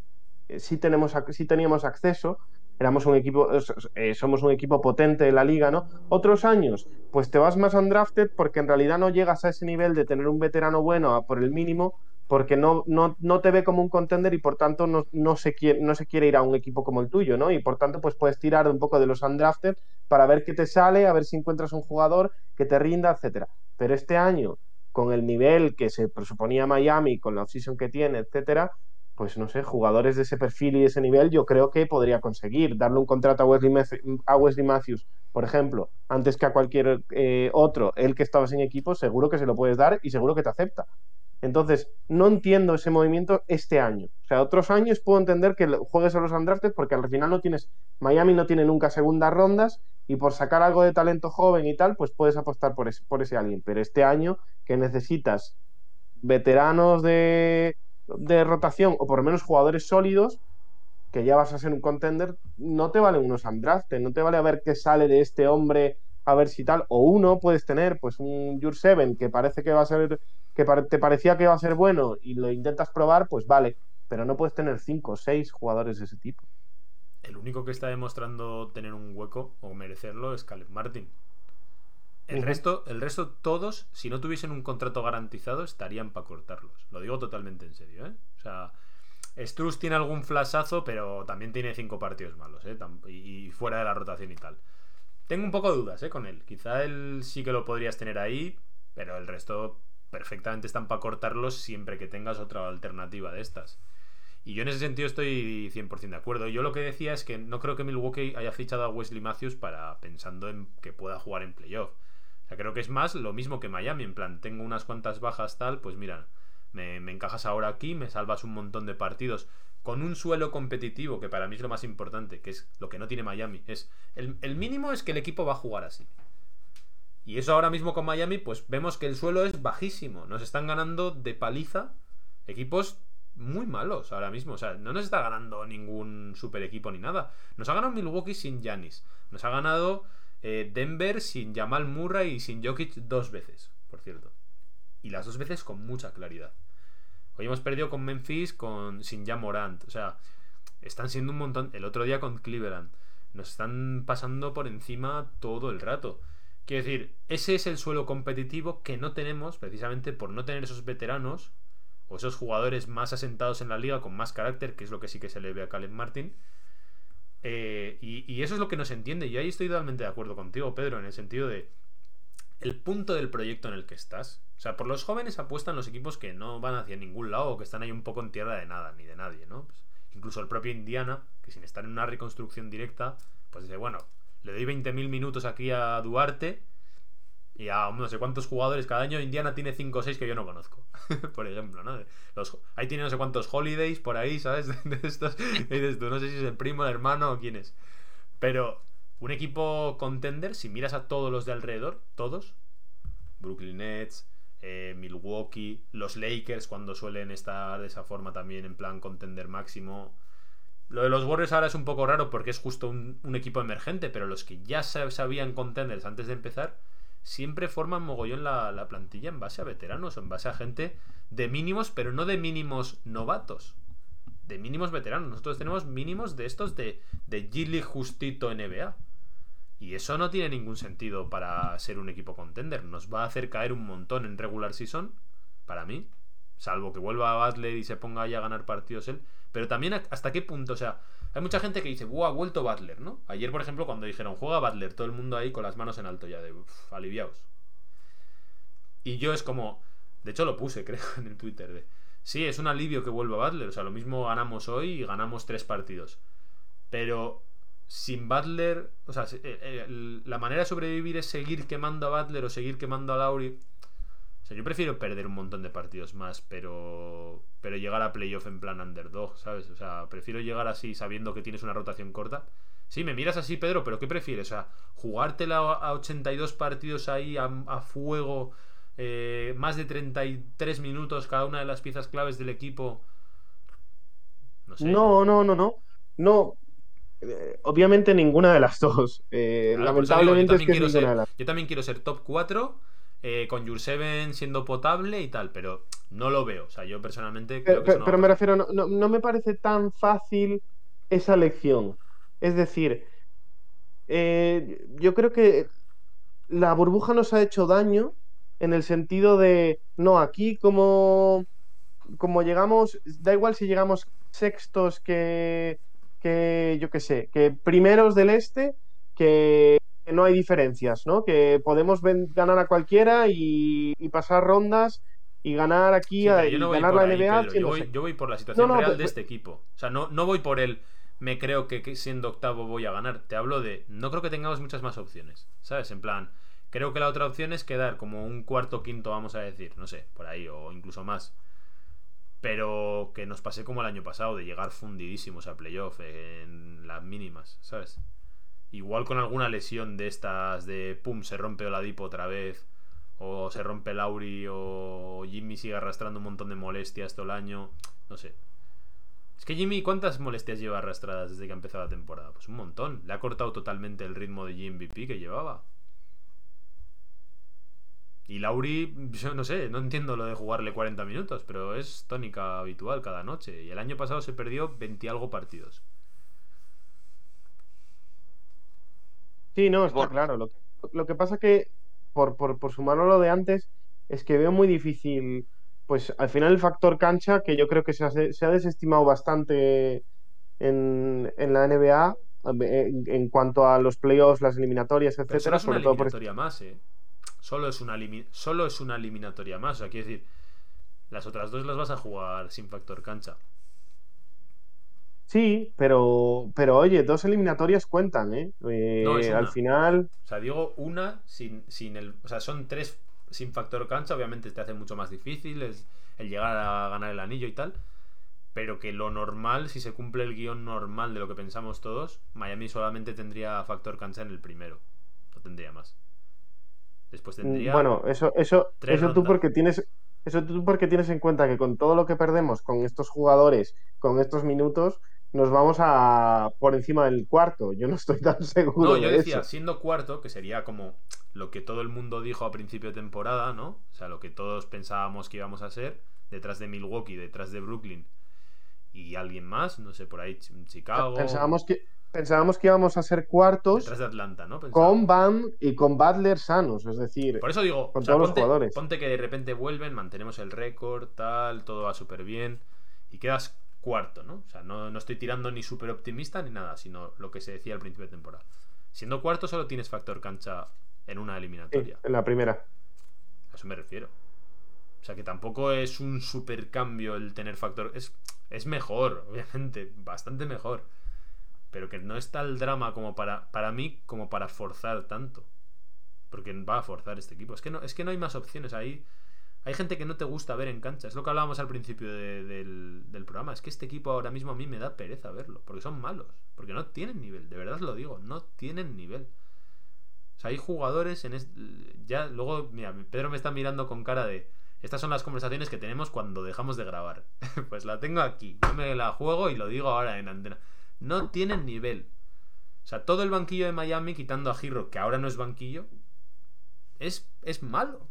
eh, sí, tenemos, sí teníamos acceso, éramos un equipo, eh, somos un equipo potente de la liga, ¿no? Otros años, pues te vas más undrafted porque en realidad no llegas a ese nivel de tener un veterano bueno por el mínimo porque no, no, no, te ve como un contender y por tanto no, no, se quiere, no se quiere ir a un equipo como el tuyo, ¿no? Y por tanto, pues puedes tirar un poco de los undrafted para ver qué te sale, a ver si encuentras un jugador que te rinda, etcétera. Pero este año, con el nivel que se presuponía Miami, con la offseason que tiene, etcétera, pues no sé, jugadores de ese perfil y ese nivel, yo creo que podría conseguir darle un contrato a Wesley, a Wesley Matthews, por ejemplo, antes que a cualquier eh, otro, el que estaba sin equipo, seguro que se lo puedes dar y seguro que te acepta Entonces, no entiendo ese movimiento este año. O sea, otros años puedo entender que juegues a los undrafted porque al final no tienes, Miami no tiene nunca segundas rondas y por sacar algo de talento joven y tal, pues puedes apostar por ese, por ese alguien. Pero este año que necesitas veteranos de, rotación o por lo menos jugadores sólidos, que ya vas a ser un contender, no te valen unos undrafted, no te vale a ver qué sale de este hombre, a ver si tal, o uno puedes tener, pues un Jur Seven que parece que va a ser, que te parecía que va a ser bueno y lo intentas probar, pues vale, pero no puedes tener cinco o seis jugadores de ese tipo.
El único que está demostrando tener un hueco o merecerlo es Caleb Martin. El, resto, el resto, todos, si no tuviesen un contrato garantizado, estarían para cortarlos. Lo digo totalmente en serio, ¿eh? O sea, Struz tiene algún flashazo, pero también tiene cinco partidos malos, ¿eh? Y fuera de la rotación y tal. Tengo un poco de dudas, ¿eh? Con él. Quizá él sí que lo podrías tener ahí, pero el resto perfectamente están para cortarlos siempre que tengas otra alternativa de estas. Y yo en ese sentido estoy 100% de acuerdo. Yo lo que decía es que no creo que Milwaukee haya fichado a Wesley Matthews para pensando en que pueda jugar en playoff. O sea, creo que es más lo mismo que Miami. En plan, tengo unas cuantas bajas tal, pues mira, me, encajas ahora aquí, me salvas un montón de partidos con un suelo competitivo, que para mí es lo más importante, que es lo que no tiene Miami. Es el, mínimo es que el equipo va a jugar así. Y eso ahora mismo con Miami, pues vemos que el suelo es bajísimo. Nos están ganando de paliza equipos muy malos ahora mismo. O sea, no nos está ganando ningún super equipo ni nada. Nos ha ganado Milwaukee sin Yanis. Nos ha ganado eh, Denver sin Jamal Murray y sin Jokic dos veces, por cierto. Y las dos veces con mucha claridad. Hoy hemos perdido con Memphis con, sin Jamorant. O sea, están siendo un montón. El otro día con Cleveland. Nos están pasando por encima todo el rato. Quiero decir, ese es el suelo competitivo que no tenemos precisamente por no tener esos veteranos o esos jugadores más asentados en la liga con más carácter, que es lo que sí que se le ve a Caleb Martin. Eh, y, eso es lo que no se entiende. Y ahí estoy totalmente de acuerdo contigo, Pedro, en el sentido de el punto del proyecto en el que estás. O sea, por los jóvenes apuestan los equipos que no van hacia ningún lado o que están ahí un poco en tierra de nada, ni de nadie, ¿no? Pues, incluso el propio Indiana, que sin estar en una reconstrucción directa, pues dice, bueno, le doy 20.000 minutos aquí a Duarte y a no sé cuántos jugadores cada año Indiana tiene 5 o 6 que yo no conozco. por ejemplo, ¿no? ahí tiene no sé cuántos holidays por ahí, ¿sabes? De, estos. no sé si es el primo, el hermano o quién es. Pero un equipo contender, si miras a todos los de alrededor, todos, Brooklyn Nets, eh, Milwaukee, los Lakers cuando suelen estar de esa forma también en plan contender máximo. Lo de los Warriors ahora es un poco raro porque es justo un, equipo emergente, pero los que ya sabían contenders antes de empezar, siempre forman mogollón la, plantilla en base a veteranos, en base a gente de mínimos, pero no de mínimos novatos. De mínimos veteranos. Nosotros tenemos mínimos de estos de, de G justito NBA. Y eso no tiene ningún sentido para ser un equipo contender. Nos va a hacer caer un montón en regular season, para mí. Salvo que vuelva a Butler y se ponga ahí a ganar partidos él. Pero también hasta qué punto, o sea, hay mucha gente que dice, ¡buah, ha vuelto Butler, ¿no? Ayer, por ejemplo, cuando dijeron, juega Butler, todo el mundo ahí con las manos en alto ya, de uff, aliviados. Y yo es como, de hecho lo puse, creo, en el Twitter, de, sí, es un alivio que vuelva Butler, o sea, lo mismo ganamos hoy y ganamos tres partidos. Pero sin Butler, o sea, eh, eh, la manera de sobrevivir es seguir quemando a Butler o seguir quemando a Lauri yo prefiero perder un montón de partidos más, pero, pero llegar a playoff en plan underdog, ¿sabes? O sea, prefiero llegar así sabiendo que tienes una rotación corta. Sí, me miras así, Pedro, pero ¿qué prefieres? O sea, jugártela a 82 partidos ahí a, fuego, eh, más de 33 minutos cada una de las piezas claves del equipo.
No, sé. no, no, no, no. No, obviamente ninguna de las dos. Eh, lamentablemente es que
Yo también quiero ser top 4 eh, con Your Seven siendo potable y tal, pero no lo veo. O sea, yo personalmente
creo pero, que pero me refiero, no, no, me parece tan fácil esa lección. Es decir, eh, yo creo que la burbuja nos ha hecho daño en el sentido de, no, aquí como, como llegamos, da igual si llegamos sextos que, que yo qué sé, que primeros del este, que no hay diferencias, ¿no? Que podemos ganar a cualquiera y, pasar rondas y ganar aquí y ganar la NBA.
yo, voy, por la situación real de este equipo. O sea, no, no voy por el me creo que siendo octavo voy a ganar. Te hablo de no creo que tengamos muchas más opciones. ¿Sabes? En plan, Creo que la otra opción es quedar como un cuarto quinto, vamos a decir, no sé, por ahí, o incluso más. Pero que nos pase como el año pasado, de llegar fundidísimos a playoff en las mínimas, ¿sabes? Igual con alguna lesión de estas de pum, se rompe Oladipo otra vez, o se rompe Lauri, o Jimmy sigue arrastrando un montón de molestias todo el año, no sé. Es que Jimmy, ¿cuántas molestias lleva arrastradas desde que ha empezado la temporada? Pues un montón. Le ha cortado totalmente el ritmo de GMVP que llevaba. Y Lauri, yo no sé, no entiendo lo de jugarle 40 minutos, pero es tónica habitual cada noche. Y el año pasado se perdió 20 algo partidos.
Sí, no, está claro. Lo, que pasa que, por, por, por sumarlo a lo de antes, es que veo muy difícil, pues al final el factor cancha, que yo creo que se ha, se ha desestimado bastante en, en la NBA, en, cuanto a los playoffs, las eliminatorias, etcétera.
sobre todo por... más, ¿eh? Solo es una, solo es una eliminatoria más. O sea, quiero decir, las otras dos las vas a jugar sin factor cancha.
Sí, pero, pero oye, dos eliminatorias cuentan, ¿eh? eh al final.
O sea, digo una sin, sin el. O sea, son tres sin factor cancha. Obviamente te hace mucho más difícil el, el llegar a ganar el anillo y tal. Pero que lo normal, si se cumple el guion normal de lo que pensamos todos, Miami solamente tendría factor cancha en el primero. No tendría más. Después mm, tendría.
Bueno, eso, eso, eso tú porque tienes. Eso tú porque tienes en cuenta que con todo lo que perdemos con estos jugadores, con estos minutos, nos vamos a por encima del cuarto. Yo no estoy tan seguro.
No, yo decía, siendo cuarto, que sería como lo que todo el mundo dijo a principio de temporada, ¿no? O sea, lo que todos pensábamos que íbamos a ser, detrás de Milwaukee, detrás de Brooklyn y alguien más, no sé, por ahí Chicago.
Pensábamos que pensábamos que íbamos a ser cuartos
de Atlanta, ¿no?
con Bam y con Butler sanos, es decir,
por eso digo, con todos los jugadores. Ponte que de repente vuelven, mantenemos el récord, tal, todo va súper bien y quedas cuarto, ¿no? O sea, no, estoy tirando ni súper optimista ni nada, sino lo que se decía al principio de temporada. Siendo cuarto solo tienes factor cancha en una eliminatoria.
en la primera.
A eso me refiero. O sea que tampoco es un super cambio el tener factor. Es, es mejor, obviamente, bastante mejor pero que no está el drama como para, para mí, como para forzar tanto. Porque va a forzar este equipo. Es que no, es que no hay más opciones. Ahí hay gente que no te gusta ver en cancha. Es lo que hablábamos al principio del, programa. Es que este equipo ahora mismo a mí me da pereza verlo. Porque son malos. Porque no tienen nivel. De verdad lo digo. No tienen nivel. O sea, hay jugadores en ya luego, mira, Pedro me está mirando con cara de estas son las conversaciones que tenemos cuando dejamos de grabar. pues la tengo aquí. Yo me la juego y lo digo ahora en antena. No tienen nivel. O sea, todo el banquillo de Miami, quitando a Giro, que ahora no es banquillo, es, es malo.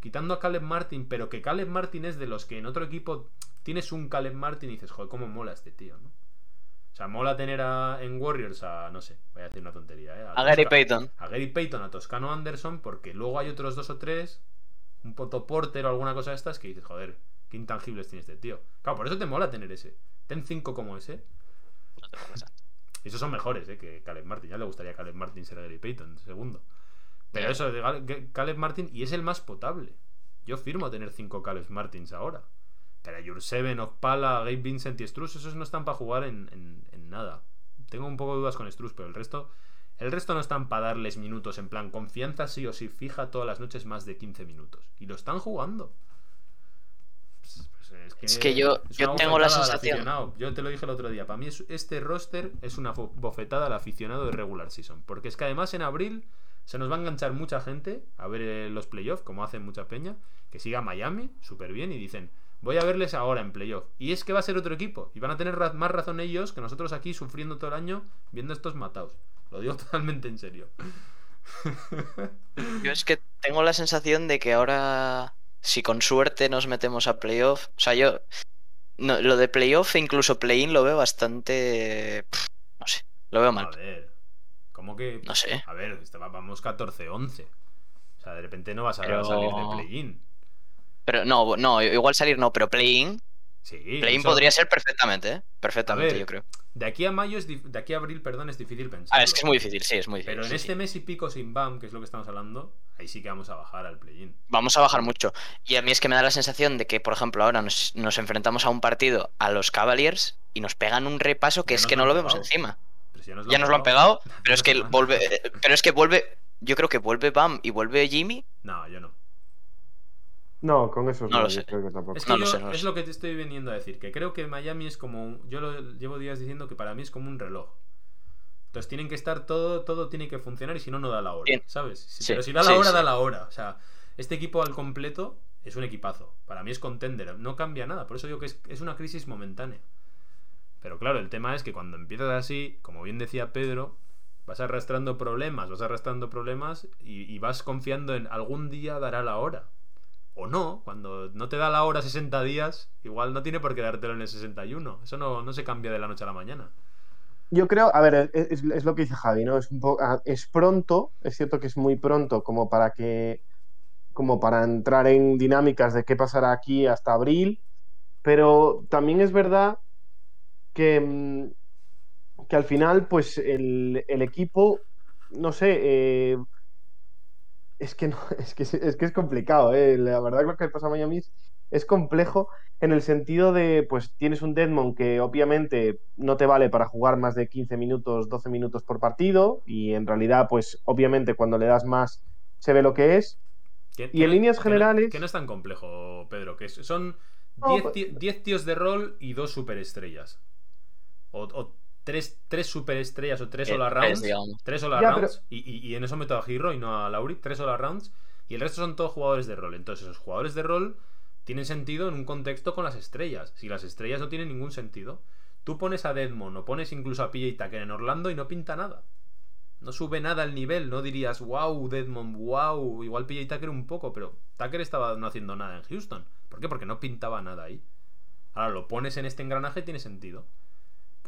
Quitando a Caleb Martin, pero que Caleb Martin es de los que en otro equipo tienes un Caleb Martin y dices, joder, cómo mola este tío, ¿no? O sea, mola tener a, en Warriors a, no sé, voy a decir una tontería, ¿eh?
A, Gary Payton.
A Gary Payton, a Toscano Anderson, porque luego hay otros dos o tres, un Poto Porter o alguna cosa de estas, que dices, joder, qué intangibles tiene este tío. Claro, por eso te mola tener ese. Ten cinco como ese esos son mejores ¿eh? que Caleb Martin. Ya le gustaría a Caleb Martin ser Gary Payton, segundo. Pero eso de Caleb Martin, y es el más potable. Yo firmo tener cinco Caleb Martins ahora. Pero Jurseven, Okpala, Gabe Vincent y Struz, esos no están para jugar en, nada. Tengo un poco de dudas con Struz, pero el resto. El resto no están para darles minutos en plan confianza sí o sí fija todas las noches más de 15 minutos. Y lo están jugando.
Es que, yo, yo tengo la sensación.
Yo te lo dije el otro día. Para mí, este roster es una bofetada al aficionado de regular season. Porque es que además en abril se nos va a enganchar mucha gente a ver eh, los playoffs, como hacen mucha peña, que siga Miami súper bien y dicen. Voy a verles ahora en playoff. Y es que va a ser otro equipo. Y van a tener más razón ellos que nosotros aquí sufriendo todo el año viendo estos matados. Lo digo totalmente en serio.
Yo es que tengo la sensación de que ahora si con suerte nos metemos a playoff, o sea, yo no, lo de playoff e incluso play-in lo veo bastante, no sé, lo veo mal.
A ver, ¿cómo que?
No sé.
A ver, este, vamos 14-11. O sea, de repente no vas a salir de play-in.
Pero no, no, igual salir no, pero play-in.
Sí.
Play-in podría ser perfectamente, ¿eh? Perfectamente, yo creo.
De aquí a mayo, es de aquí a abril, perdón, es difícil pensar.
Ah, es que es muy difícil, sí, es muy difícil.
Pero en este mes y pico sin BAM, que es lo que estamos hablando, ahí sí que vamos a bajar al play-in.
Vamos a bajar mucho. Y a mí es que me da la sensación de que, por ejemplo, ahora nos, enfrentamos a un partido a los Cavaliers y nos pegan un repaso que es que no lo vemos encima. ya, nos lo han pegado, pero es que vuelve, pero es que vuelve, yo creo que vuelve Bam y vuelve Jimmy.
No, yo no.
No, con eso
no, lo sé.
Es, lo que te estoy viniendo a decir, que creo que Miami es como yo lo llevo días diciendo que para mí es como un reloj. Entonces tienen que estar todo, todo tiene que funcionar y si no, no da la hora, ¿sabes? Pero si da la hora, da la hora. O sea, este equipo al completo es un equipazo. Para mí es contender, no cambia nada. Por eso digo que es, una crisis momentánea. Pero claro, el tema es que cuando empiezas así, como bien decía Pedro, vas arrastrando problemas, vas arrastrando problemas y, y vas confiando en algún día dará la hora o no, cuando no te da la hora 60 días, igual no tiene por qué dártelo en el 61. Eso no, no se cambia de la noche a la mañana.
Yo creo, a ver, es, lo que dice Javi, ¿no? Es, un ah, es pronto, es cierto que es muy pronto como para que como para entrar en dinámicas de qué pasará aquí hasta abril, pero también es verdad que, mm, que al final, pues el, equipo, no sé, eh, es que, no, es, que, es que es complicado, ¿eh? la verdad lo que pasa a Miami es complejo en el sentido de, pues tienes un Deadmond que obviamente no te vale para jugar más de 15 minutos, 12 minutos por partido y en realidad, pues obviamente cuando le das más se ve lo que es. y en líneas generales...
Que no, es tan complejo, Pedro, que son 10 pues tíos de rol y dos superestrellas. O, o tres, tres superestrellas o tres all rounds. Tres all rounds. Y, en eso meto a Giro y no a Lauri. Tres all rounds. Y el resto son todos jugadores de rol. Entonces, esos jugadores de rol tienen sentido en un contexto con las estrellas. Si las estrellas no tienen ningún sentido, tú pones a Deadmon o pones incluso a PJ Tucker en Orlando y no pinta nada. No sube nada el nivel, no dirías, wow, Deadmon, wow. Igual PJ Tucker un poco, pero Tucker estaba no haciendo nada en Houston. ¿Por qué? Porque no pintaba nada ahí. Ahora lo pones en este engranaje y tiene sentido.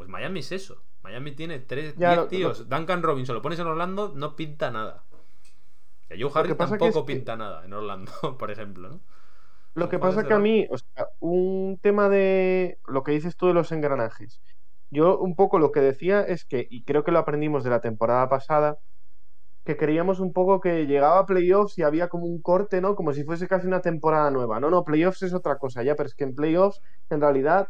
Pues Miami es eso. Miami tiene tres, diez tíos. Duncan Robinson lo pones en Orlando, no pinta nada. Y Joe Harris tampoco pinta nada en Orlando, por ejemplo, ¿no?
Lo que pasa que a mí, o sea, un tema de lo que dices tú de los engranajes. Yo un poco lo que decía es que, y creo que lo aprendimos de la temporada pasada, que queríamos un poco que llegaba a playoffs y había como un corte, ¿no? Como si fuese casi una temporada nueva. No, no, playoffs es otra cosa ya, pero es que en playoffs en realidad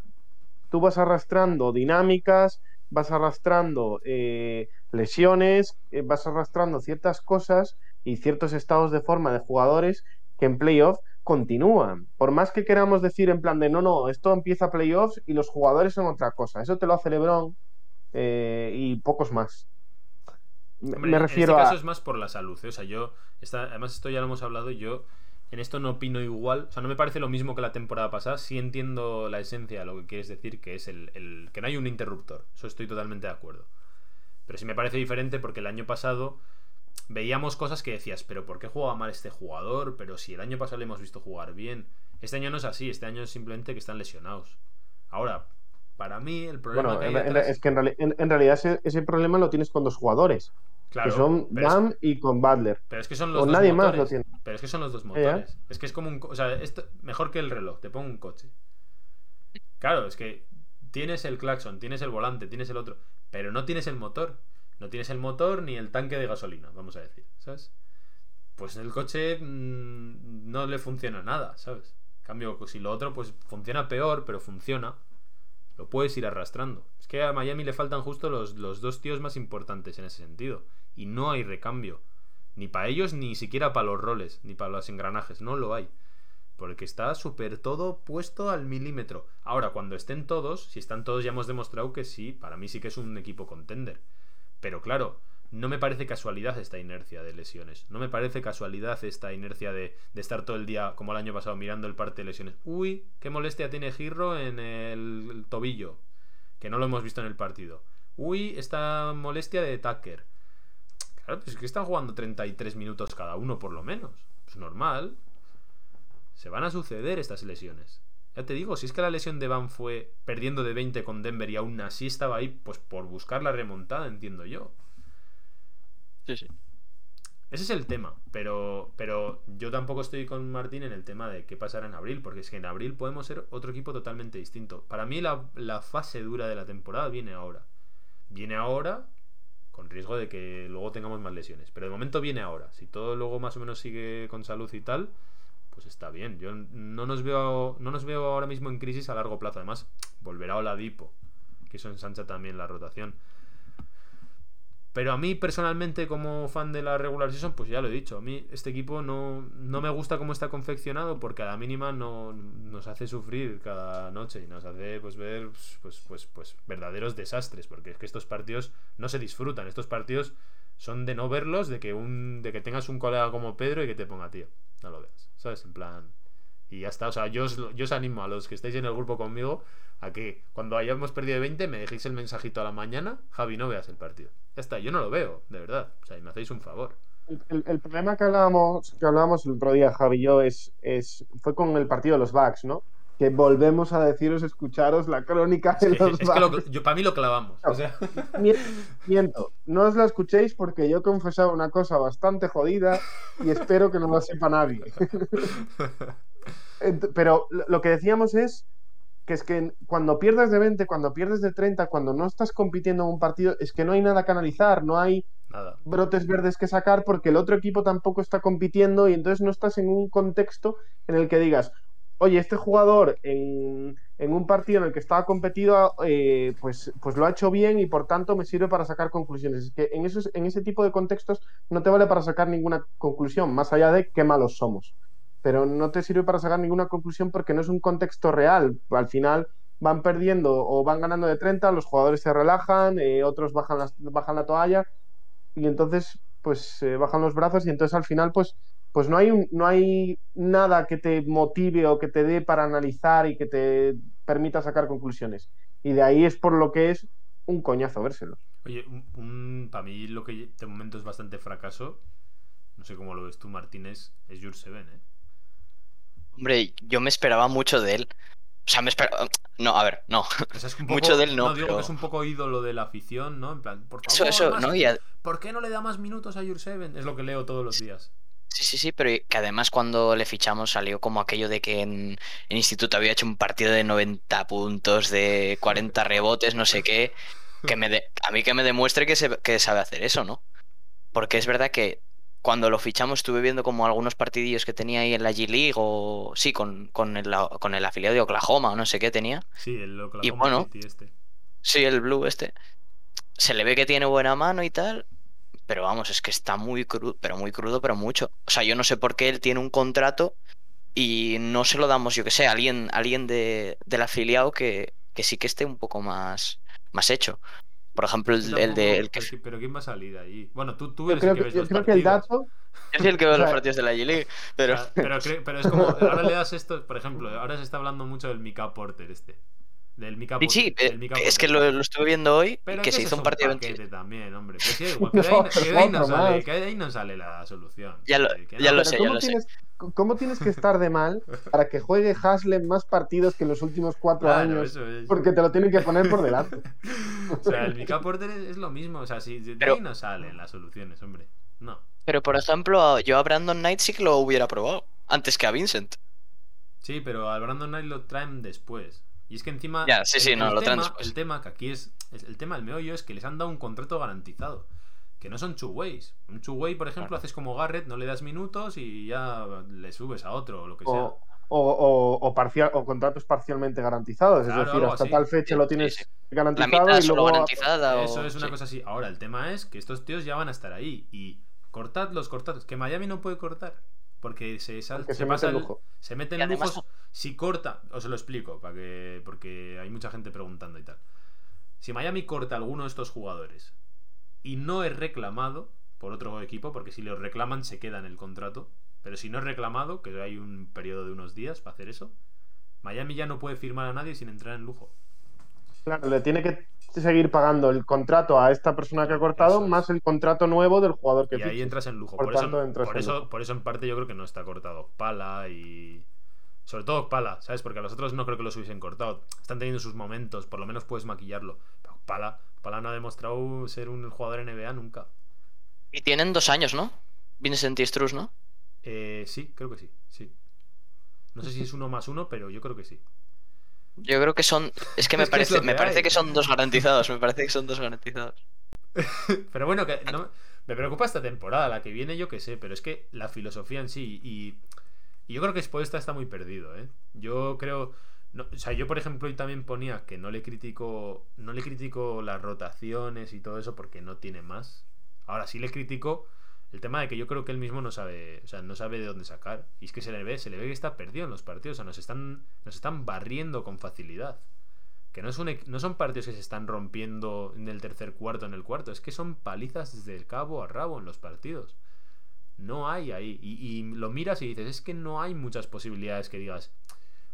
tú vas arrastrando dinámicas, vas arrastrando eh, lesiones, eh, vas arrastrando ciertas cosas y ciertos estados de forma de jugadores que en playoff continúan. Por más que queramos decir en plan de no, no, esto empieza playoffs y los jugadores son otra cosa. Eso te lo hace Lebron eh, y pocos más.
me refiero en este caso es más por la salud. O sea, yo, además esto ya lo hemos hablado, yo en esto no opino igual. O sea, no me parece lo mismo que la temporada pasada. Sí entiendo la esencia de lo que quieres decir, que es el, que no hay un interruptor. Eso estoy totalmente de acuerdo. Pero sí me parece diferente porque el año pasado veíamos cosas que decías, pero ¿por qué juega mal este jugador? Pero si el año pasado le hemos visto jugar bien. Este año no es así, este año es simplemente que están lesionados. Ahora, para mí el problema...
Bueno, es que en, realidad ese, problema lo tienes con dos jugadores. Claro, que son Bam y con Butler.
Pero es que son los dos nadie motores. más lo tiene. Pero es que son los dos motores. Es que es como un. O sea, esto, mejor que el reloj. Te pongo un coche. Claro, es que tienes el claxon, tienes el volante, tienes el otro. Pero no tienes el motor. No tienes el motor ni el tanque de gasolina, vamos a decir. ¿Sabes? Pues el coche mm, no le funciona nada, ¿sabes? En cambio, si lo otro, pues funciona peor, pero funciona. Lo puedes ir arrastrando. Es que a Miami le faltan justo los, los dos tíos más importantes en ese sentido y no hay recambio. Ni para ellos, ni siquiera para los roles, ni para los engranajes, no lo hay. Porque está súper todo puesto al milímetro. Ahora, cuando estén todos, si están todos ya hemos demostrado que sí, para mí sí que es un equipo contender. Pero claro, no me parece casualidad esta inercia de lesiones. No me parece casualidad esta inercia de, de, estar todo el día, como el año pasado, mirando el parte de lesiones. Uy, qué molestia tiene Girro en el tobillo, que no lo hemos visto en el partido. Uy, esta molestia de Tucker. Claro, pues es que están jugando 33 minutos cada uno por lo menos. Es normal. Se van a suceder estas lesiones. Ya te digo, si es que la lesión de Van fue perdiendo de 20 con Denver y aún así estaba ahí, pues por buscar la remontada, entiendo yo.
Sí, sí.
Ese es el tema, pero, pero yo tampoco estoy con Martín en el tema de qué pasará en abril, porque es que en abril podemos ser otro equipo totalmente distinto. Para mí la, la fase dura de la temporada viene ahora. Viene ahora con riesgo de que luego tengamos más lesiones. Pero de momento viene ahora. Si todo luego más o menos sigue con salud y tal, pues está bien. Yo no nos veo, no nos veo ahora mismo en crisis a largo plazo. Además, volverá Oladipo, que eso ensancha también la rotación. Pero a mí personalmente como fan de la regular season, pues ya lo he dicho, a mí este equipo no, no me gusta cómo está confeccionado porque a la mínima no, nos hace sufrir cada noche y nos hace pues ver pues, pues, pues verdaderos desastres, porque es que estos partidos no se disfrutan, estos partidos son de no verlos, de que un de que tengas un colega como Pedro y que te ponga tío, no lo veas, ¿sabes? En plan y ya está, o sea, yo yo os animo a los que estáis en el grupo conmigo a que cuando hayamos perdido de 20 me dejéis el mensajito a la mañana, Javi, no veas el partido. Ya está, yo no lo veo, de verdad. O sea, y me hacéis un favor.
El, problema que hablábamos, que hablábamos el otro día, Javi y yo, es, es, fue con el partido de los Bucks, ¿no? Que volvemos a deciros, escucharos la crónica de los
es Que yo, para mí lo clavamos. o sea.
Miento, no os la escuchéis porque yo he confesado una cosa bastante jodida y espero que no lo sepa nadie. Pero lo que decíamos es que es que cuando pierdes de 20, cuando pierdes de 30, cuando no estás compitiendo en un partido, es que no hay nada que analizar, no hay brotes verdes que sacar porque el otro equipo tampoco está compitiendo y entonces no estás en un contexto en el que digas, oye, este jugador en, un partido en el que estaba competido, eh, pues, pues lo ha hecho bien y por tanto me sirve para sacar conclusiones. Es que en, esos, en ese tipo de contextos no te vale para sacar ninguna conclusión, más allá de qué malos somos pero no te sirve para sacar ninguna conclusión porque no es un contexto real. Al final van perdiendo o van ganando de 30, los jugadores se relajan, eh, otros bajan, bajan la toalla y entonces pues bajan los brazos y entonces al final pues, pues no, hay no hay nada que te motive o que te dé para analizar y que te permita sacar conclusiones. Y de ahí es por lo que es un coñazo vérselo.
Oye, un, para mí lo que de momento es bastante fracaso, no sé cómo lo ves tú Martínez, es Jules Seven, ¿eh?
Hombre, yo me esperaba mucho de él. O sea, me esperaba. No, a ver, no. mucho de él no.
No, digo que es un poco ídolo de la afición, ¿no? En plan, por
favor, eso, eso, ¿no?
¿por qué no le da más minutos a Jurseven? Es lo que leo todos los días.
Sí, sí, sí, pero que además cuando le fichamos salió como aquello de que en, en instituto había hecho un partido de 90 puntos, de 40 rebotes, no sé qué. Que me a mí que me demuestre que, se, que sabe hacer eso, ¿no? Porque es verdad que cuando lo fichamos estuve viendo como algunos partidillos que tenía ahí en la G-League o sí, con, con, el, con el afiliado de Oklahoma o no sé qué tenía.
Sí, el Oklahoma
y bueno,
este.
Sí, el Blue este. Se le ve que tiene buena mano y tal, pero vamos, es que está muy crudo, pero muy crudo, pero mucho. O sea, yo no sé por qué él tiene un contrato y no se lo damos, yo que sé, a alguien, alguien de, del afiliado que, que sí que esté un poco más, más hecho. Por ejemplo, el, de. El que...
Pero ¿quién va a salir ahí? Bueno, tú, tú eres
el
que, ves
yo creo que el dato.
Yo soy el que ve los partidos de la G-League. Pero...
pero... pero, es como. Ahora le das esto. Por ejemplo, ahora se está hablando mucho del Mika Porter este. Del Mika
Porter. Sí, sí es que lo, lo, estuve viendo hoy y que se hizo un partido
de 20. también, hombre. Pero sí, igual, que, de ahí, que, de ahí no sale, que de ahí no sale la solución.
Ya lo, ya lo sé, ya lo sé.
¿Cómo tienes que estar de mal para que juegue Haslem más partidos que en los últimos cuatro años? Porque te lo tienen que poner por delante.
o sea, el Mika Porter es lo mismo. O sea, si de ahí no salen las soluciones, hombre. No.
Pero, por ejemplo, yo a Brandon Knight sí que lo hubiera probado. Antes que a Vincent.
Sí, pero a Brandon Knight lo traen después. Y es que encima.
Ya, sí, sí, no, lo traen después.
El tema, que aquí es. El tema del meollo es que les han dado un contrato garantizado que no son two ways. Un two way, por ejemplo, haces como Garrett, no le das minutos y ya le subes a otro o lo que sea.
O, o, parcial, o contratos parcialmente garantizados. es decir, hasta tal fecha lo tienes garantizado y luego.
Garantizada,
Eso es una cosa así. Ahora, el tema es que estos tíos ya van a estar ahí. Y cortad los cortados. Que Miami no puede cortar. Porque se, se,
mete en lujo.
Se meten lujos. Si corta, os lo explico, para que, porque hay mucha gente preguntando y tal. Si Miami corta a alguno de estos jugadores y no es reclamado por otro equipo, porque si lo reclaman se queda en el contrato, pero si no es reclamado, que hay un periodo de unos días para hacer eso, Miami ya no puede firmar a nadie sin entrar en lujo.
Claro, le tiene que seguir pagando el contrato a esta persona que ha cortado más el contrato nuevo del jugador que
Y ahí entras en lujo. Por, eso, por, eso, en parte yo creo que no está cortado Pala y sobre todo Pala, ¿sabes? Porque a los otros no creo que los hubiesen cortado. Están teniendo sus momentos, por lo menos puedes maquillarlo. Pero Pala, Pala no ha demostrado ser un jugador NBA nunca.
Y tienen dos años, ¿no? Vincent y Struz, ¿no?
Eh, sí, creo que sí, sí. No sé si es uno más uno, pero yo creo que sí.
Yo creo que son. Es que me parece, me parece que son dos garantizados. Me parece que son dos garantizados.
pero bueno, que me preocupa esta temporada, la que viene, yo que sé, pero es que la filosofía en sí y y yo creo que Spoelstra está muy perdido, ¿eh? Yo creo. o sea, yo por ejemplo hoy también ponía que no le critico. No le critico las rotaciones y todo eso porque no tiene más. Ahora sí le critico el tema de que yo creo que él mismo no sabe, o sea, no sabe de dónde sacar. Y es que se le ve, se le ve que está perdido en los partidos. O sea, nos están, nos están barriendo con facilidad. Que no, es un, no son partidos que se están rompiendo en el tercer cuarto, en el cuarto. Es que son palizas desde el cabo a rabo en los partidos. No hay ahí. Y, lo miras y dices, es que no hay muchas posibilidades que digas.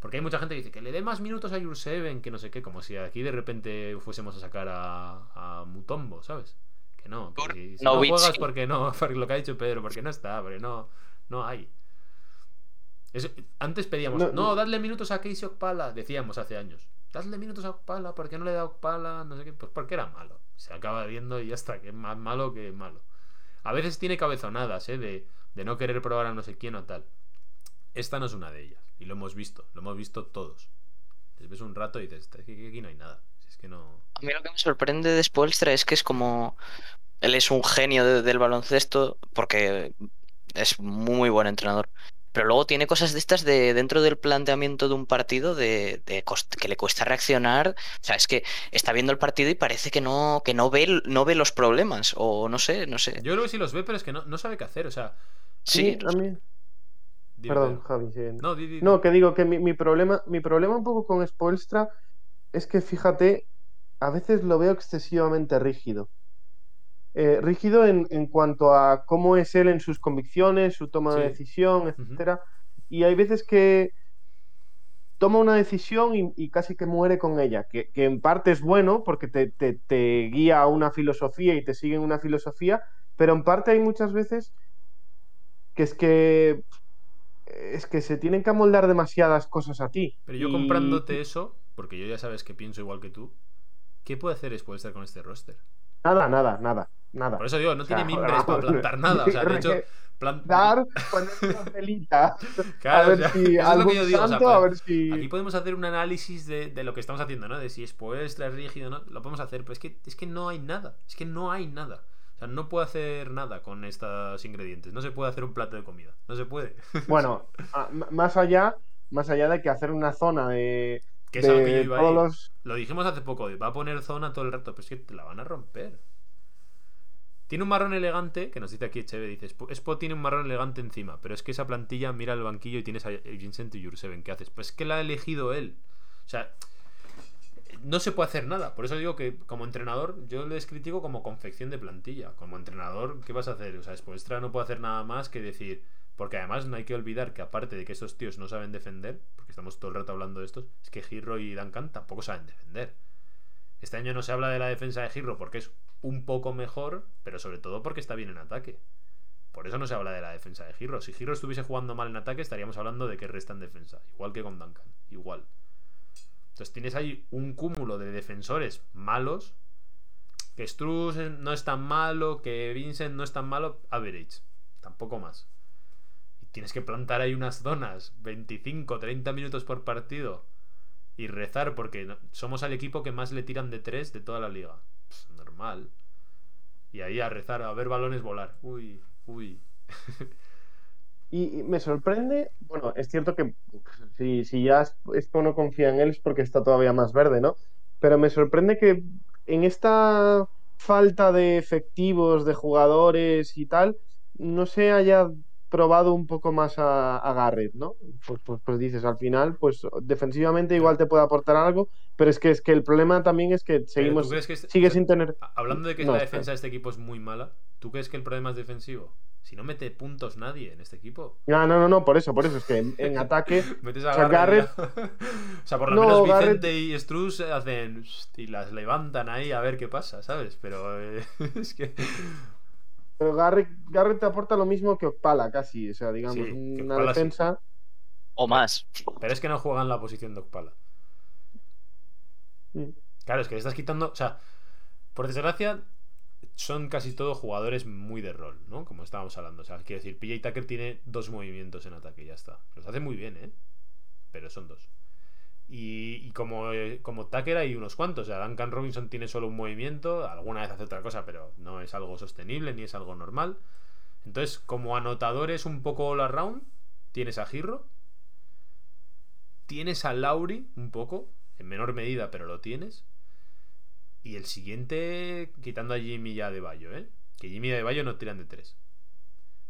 Porque hay mucha gente que dice que le dé más minutos a Jurseven, que no sé qué, como si aquí de repente fuésemos a sacar a, a Mutombo, ¿sabes? no. si, no, juegas, porque no. lo que ha dicho Pedro, porque no está, porque no, no hay. antes pedíamos, no, dadle minutos a Casey Okpala, decíamos hace años. Dadle minutos a Okpala, ¿por qué no le da Okpala? No sé qué, pues porque era malo. Se acaba viendo y ya está, que es más malo que malo. A veces tiene cabezonadas, ¿eh? De, de no querer probar a no sé quién o tal. Esta no es una de ellas. Y lo hemos visto, lo hemos visto todos. Te ves un rato y dices, aquí no hay nada. es que no...
A mí lo que me sorprende de Spoelstra es que es como él es un genio del baloncesto porque es muy buen entrenador. Pero luego tiene cosas de estas de dentro del planteamiento de un partido de, que le cuesta reaccionar. O sea, es que está viendo el partido y parece que no, que no ve, no ve los problemas. O no sé, no sé.
Yo creo que sí los ve, pero es que no, sabe qué hacer. O sea.
Sí,
a mí. Perdón, Javi. No, no, que digo que mi, mi, problema, mi problema un poco con Spoelstra es que fíjate, a veces lo veo excesivamente rígido. Eh, rígido en, cuanto a cómo es él en sus convicciones, su toma de decisión, etcétera. Y hay veces que toma una decisión y, casi que muere con ella, que, en parte es bueno porque te, guía a una filosofía y te sigue en una filosofía, pero en parte hay muchas veces que es que es que se tienen que amoldar demasiadas cosas a ti.
Pero yo comprándote eso, porque yo ya sabes que pienso igual que tú, ¿qué puede hacer después de estar con este roster?
Nada, nada, nada. Nada.
Por eso digo, no tiene mimbres para plantar nada. O sea, de hecho,
plantar, poner una pelita. Claro, a ver si
a ver si. Aquí podemos hacer un análisis de, de, lo que estamos haciendo, ¿no? De si es puestra, es rígido, ¿no? Lo podemos hacer, pero es que, es que no hay nada. Es que no hay nada. O sea, no puedo hacer nada con estos ingredientes. No se puede hacer un plato de comida. No se puede.
Bueno, más allá, más allá de que hacer una zona de. Que es algo que yo iba a
Lo dijimos hace poco, va a poner zona todo el rato, pero es que te la van a romper. Tiene un marrón elegante, que nos dice aquí Cheve, dice, Spot tiene un marrón elegante encima, pero es que esa plantilla mira el banquillo y tienes a Vincent y Jurseven, ¿qué haces? Pues es que la ha elegido él. O sea, no se puede hacer nada. Por eso digo que como entrenador yo les critico como confección de plantilla. Como entrenador, ¿qué vas a hacer? O sea, Spoelstra no puede hacer nada más que decir... Porque además no hay que olvidar que aparte de que estos tíos no saben defender, porque estamos todo el rato hablando de estos, es que Giro y Duncan tampoco saben defender. Este año no se habla de la defensa de Giro porque es un poco mejor, pero sobre todo porque está bien en ataque. Por eso no se habla de la defensa de Giro. Si Giro estuviese jugando mal en ataque, estaríamos hablando de que resta en defensa. Igual que con Duncan. Igual. Entonces tienes ahí un cúmulo de defensores malos. Que Struz no es tan malo, que Vincent no es tan malo, average. Tampoco más. Y tienes que plantar ahí unas zonas, 25, 30 minutos por partido. Y rezar, porque somos el equipo que más le tiran de 3 de toda la liga normal. Y ahí a rezar, a ver balones volar. Uy, uy.
y, me sorprende, bueno, es cierto que si, si ya esto no confía en él es porque está todavía más verde, ¿no? Pero me sorprende que en esta falta de efectivos, de jugadores y tal, no se haya probado un poco más a, a Garrett, ¿no? Pues, pues, pues, dices, al final, pues defensivamente igual te puede aportar algo, pero es que es que el problema también es que seguimos sigue sin tener.
Hablando de que la defensa de este equipo es muy mala, ¿tú crees que el problema es defensivo? Si no mete puntos nadie en este equipo.
No, no, no, no por eso, por eso es que en, ataque.
Metes a Garrett. o sea, por lo menos Vicente y Struz hacen y las levantan ahí a ver qué pasa, ¿sabes? Pero eh, es que
pero Garrett, te aporta lo mismo que Ocpala, casi. O sea, digamos, una defensa.
O más.
Pero es que no juegan la posición de Ocpala. Mm. Claro, es que le estás quitando. O sea, por desgracia, son casi todos jugadores muy de rol, ¿no? Como estábamos hablando. O sea, quiero decir, PJ Tucker tiene dos movimientos en ataque y ya está. Los hace muy bien, ¿eh? Pero son dos. Y, como, eh, como Tucker hay unos cuantos. O sea, Duncan Robinson tiene solo un movimiento, alguna vez hace otra cosa, pero no es algo sostenible ni es algo normal. Entonces, como anotadores un poco all around, tienes a Girro. tienes a Lauri un poco, en menor medida, pero lo tienes. Y el siguiente, quitando a Jimmy ya de Bayo, ¿eh? Que Jimmy de Bayo no tiran de tres.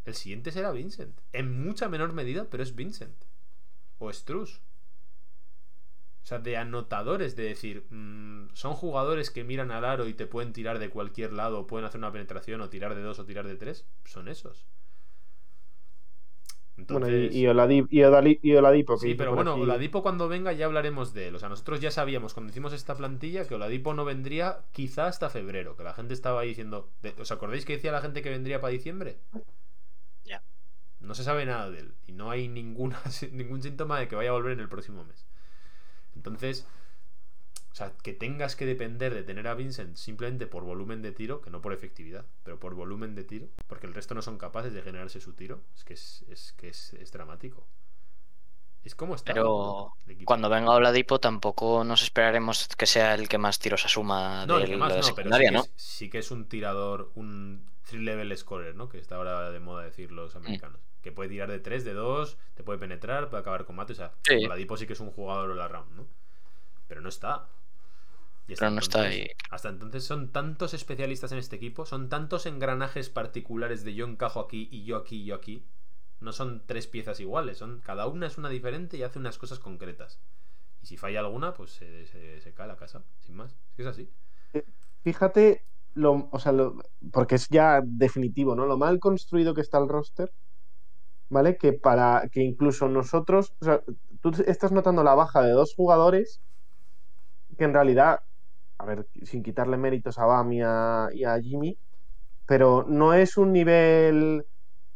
El siguiente será Vincent. En mucha menor medida, pero es Vincent. O Struz. O sea, de anotadores, de decir, mm, son jugadores que miran al aro y te pueden tirar de cualquier lado, pueden hacer una penetración o tirar de dos o tirar de tres. Son esos.
Bueno, y, Oladipo.
Sí, pero bueno, Oladipo cuando venga ya hablaremos de él. O sea, nosotros ya sabíamos cuando hicimos esta plantilla que Oladipo no vendría quizá hasta febrero. Que la gente estaba ahí diciendo. ¿Os acordáis que decía la gente que vendría para diciembre?
Ya.
No se sabe nada de él. Y no hay ninguna, ningún síntoma de que vaya a volver en el próximo mes. Entonces, o sea, que tengas que depender de tener a Vincent simplemente por volumen de tiro, que no por efectividad, pero por volumen de tiro, porque el resto no son capaces de generarse su tiro, es que es, que es, dramático. Es como está.
Pero cuando venga Oladipo tampoco nos esperaremos que sea el que más tiros asuma
no, de, más, no, pero sí, ¿no? Que es, sí que es un tirador, un three level scorer, ¿no? Que está ahora de moda decir los mm. Que puede tirar de 3, de 2, te puede penetrar, puede acabar combate. O sea, sí. Oladipo sí que es un jugador de la round, ¿no? Pero no está.
Pero no está ahí.
Hasta entonces son tantos especialistas en este equipo, son tantos engranajes particulares de yo encajo aquí y yo aquí y yo aquí. No son tres piezas iguales, son cada una es una diferente y hace unas cosas concretas. Y si falla alguna, pues se, se, cae la casa, sin más. Es que es así.
Fíjate, lo, o sea, porque es ya definitivo, ¿no? Lo mal construido que está el roster ¿vale? Que para que incluso nosotros, o sea, tú estás notando la baja de dos jugadores que en realidad, a ver, sin quitarle méritos a Bam y a, Jimmy, pero no es un nivel,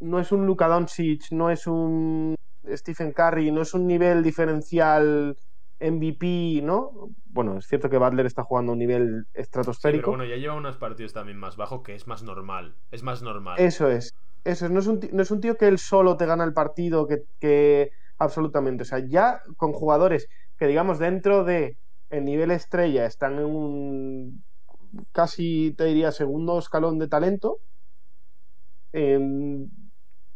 no es un Luka Doncic, no es un Stephen Curry, no es un nivel diferencial MVP, ¿no? Bueno, es cierto que Butler está jugando a un nivel estratosférico.
pero bueno, ya lleva unos partidos también más bajo que es más normal. Es más normal.
Eso es. Eso no es, un, no es un tío que él solo te gana el partido, que, absolutamente. O sea, ya con jugadores que, digamos, dentro de el nivel estrella están en un casi, te diría, segundo escalón de talento. Em,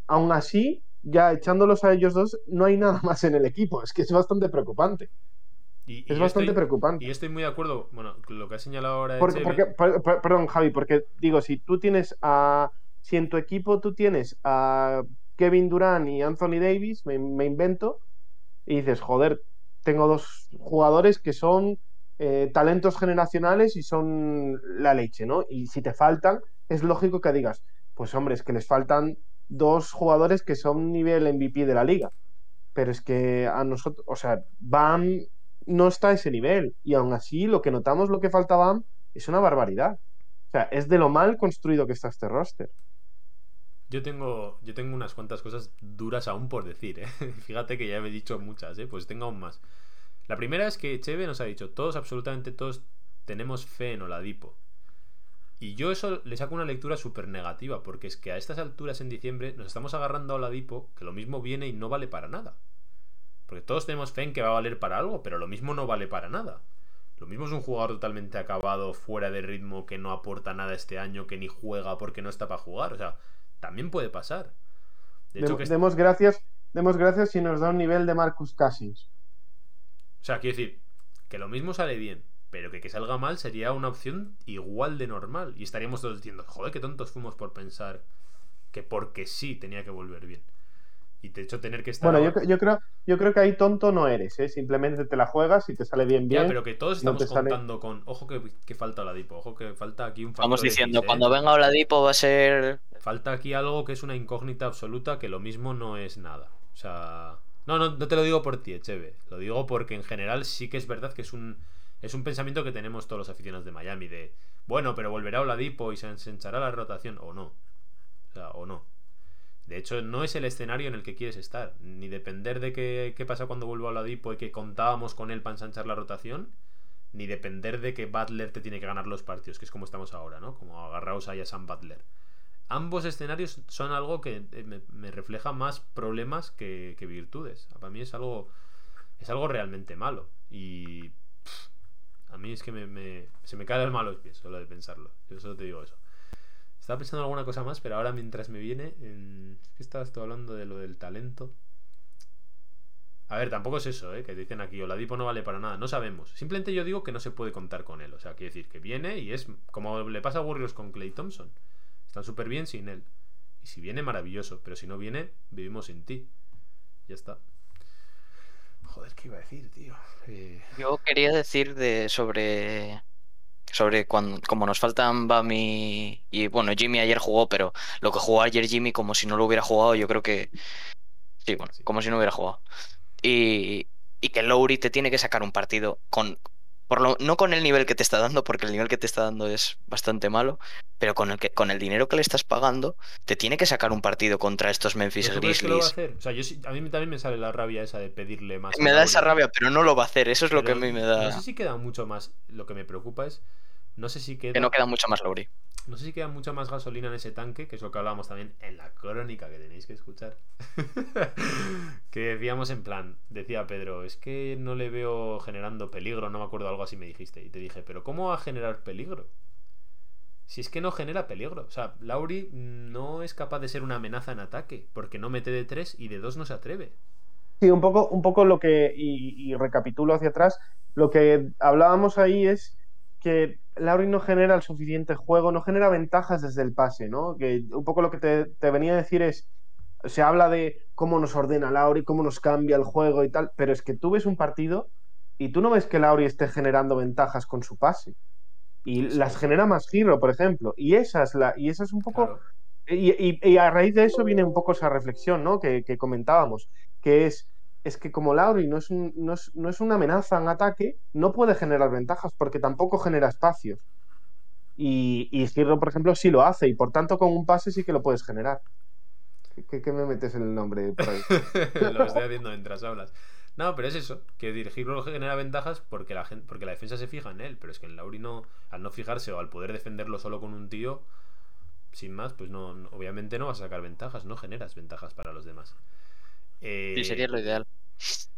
aún así, ya echándolos a ellos dos, no hay nada más en el equipo. Es que es bastante preocupante. es bastante preocupante.
Y estoy muy de acuerdo, bueno, lo que ha señalado ahora.
perdón, Javi, porque digo, si tú tienes a si en tu equipo tú tienes a Kevin Durant y Anthony Davis, me, invento, y dices, joder, tengo dos jugadores que son eh, talentos generacionales y son la leche, ¿no? Y si te faltan, es lógico que digas, pues hombre, es que les faltan dos jugadores que son nivel MVP de la liga. Pero es que a nosotros, o sea, Bam no está a ese nivel. Y aún así, lo que notamos, lo que falta Bam, es una barbaridad. O sea, es de lo mal construido que está este roster.
Yo tengo, yo tengo unas cuantas cosas duras aún por decir, ¿eh? Fíjate que ya he dicho muchas, ¿eh? Pues tengo aún más. La primera es que Cheve nos ha dicho, todos, absolutamente todos, tenemos fe en Oladipo. Y yo eso le saco una lectura súper negativa, porque es que a estas alturas en diciembre nos estamos agarrando a Oladipo, que lo mismo viene y no vale para nada. Porque todos tenemos fe en que va a valer para algo, pero lo mismo no vale para nada. Lo mismo es un jugador totalmente acabado, fuera de ritmo, que no aporta nada este año, que ni juega porque no está para jugar. O sea, también puede pasar.
demos, gracias, demos gracias si nos da un nivel de Marcus Cousins.
O sea, quiero decir, que lo mismo sale bien, pero que que salga mal sería una opción igual de normal. Y estaríamos todos diciendo, joder, qué tontos fuimos por pensar que porque sí tenía que volver bien. Y de hecho tener que estar...
Bueno, yo, creo, yo creo que ahí tonto no eres, ¿eh? simplemente te la juegas y te sale bien bien.
Ya, pero que todos estamos contando con, ojo que, que falta Oladipo, ojo que falta aquí un
factor Vamos diciendo, ¿eh? cuando venga Oladipo va a ser...
Falta aquí algo que es una incógnita absoluta que lo mismo no es nada. O sea... No, no, no te lo digo por ti, Echeve. Lo digo porque en general sí que es verdad que es un, es un pensamiento que tenemos todos los aficionados de Miami de, bueno, pero volverá Oladipo y se ensanchará la rotación o no. O sea, o no. De hecho, no es el escenario en el que quieres estar. Ni depender de qué, qué pasa cuando vuelva a Oladipo y que contábamos con él para ensanchar la rotación. Ni depender de que Butler te tiene que ganar los partidos, que es como estamos ahora, ¿no? Como agarraos ahí a Sam Butler. Ambos escenarios son algo que eh, me, refleja más problemas que, virtudes. Para mí es algo, es algo realmente malo. Y a mí es que me, se me cae el malo los pies solo de pensarlo. Yo solo te digo eso. Estaba pensando en alguna cosa más, pero ahora mientras me viene. En... Es que estabas tú hablando de lo del talento. A ver, tampoco es eso, ¿eh? Que dicen aquí, Oladipo no vale para nada. No sabemos. Simplemente yo digo que no se puede contar con él. O sea, quiere decir que viene y es como le pasa a Warriors con Clay Thompson. Están súper bien sin él. Y si viene, maravilloso. Pero si no viene, vivimos sin ti. Ya está. Joder, ¿qué iba a decir, tío? Eh,
yo quería decir de sobre sobre cuando, como nos faltan Bami y bueno, Jimmy ayer jugó, pero lo que jugó ayer Jimmy como si no lo hubiera jugado, yo creo que sí, bueno, como si no hubiera jugado. Y, y que Lowry te tiene que sacar un partido con por lo, no con el nivel que te está dando, porque el nivel que te está dando es bastante malo, pero con el que, con el dinero que le estás pagando, te tiene que sacar un partido contra estos Memphis Grizzlies.
O sea, yo, a mí también me sale la rabia esa de pedirle más.
Me da esa rabia, pero no lo va a hacer. Eso es lo que a mí me da.
No sé si queda mucho más. Lo que me preocupa es. No sé si queda.
Que no queda mucho más Lowry.
No sé si queda mucha más gasolina en ese tanque, que es lo que hablábamos también en la crónica que tenéis que escuchar. que decíamos en plan, decía Pedro, es que no le veo generando peligro, no me acuerdo algo así me dijiste. Y te dije, pero ¿cómo va a generar peligro? Si es que no genera peligro. O sea, Lauri no es capaz de ser una amenaza en ataque, porque no mete de tres y de dos no se atreve.
Sí, un poco, un poco lo que, y, y recapitulo hacia atrás, lo que hablábamos ahí es que Lauri no genera el suficiente juego, no genera ventajas desde el pase, ¿no? Que un poco lo que te, venía a decir es, se habla de cómo nos ordena Lauri, cómo nos cambia el juego y tal, pero es que tú ves un partido y tú no ves que Lauri esté generando ventajas con su pase. Y las genera más giro, por ejemplo. Y esa es la, y esa es un poco. Y, a raíz de eso viene un poco esa reflexión, ¿no? Que, que comentábamos, que es es que como Lauri no es, no, es, una amenaza en ataque, no puede generar ventajas porque tampoco genera espacios. Y, y Girro, por ejemplo, sí lo hace y por tanto con un pase sí que lo puedes generar. ¿Qué, me metes en el nombre por ahí?
lo estoy haciendo mientras hablas. No, pero es eso, que Girro genera ventajas porque la, gente, porque la defensa se fija en él, pero es que en Lauri no, al no fijarse o al poder defenderlo solo con un tío, sin más, pues no, obviamente no vas a sacar ventajas, no generas ventajas para los demás.
Eh, sí, sería lo ideal.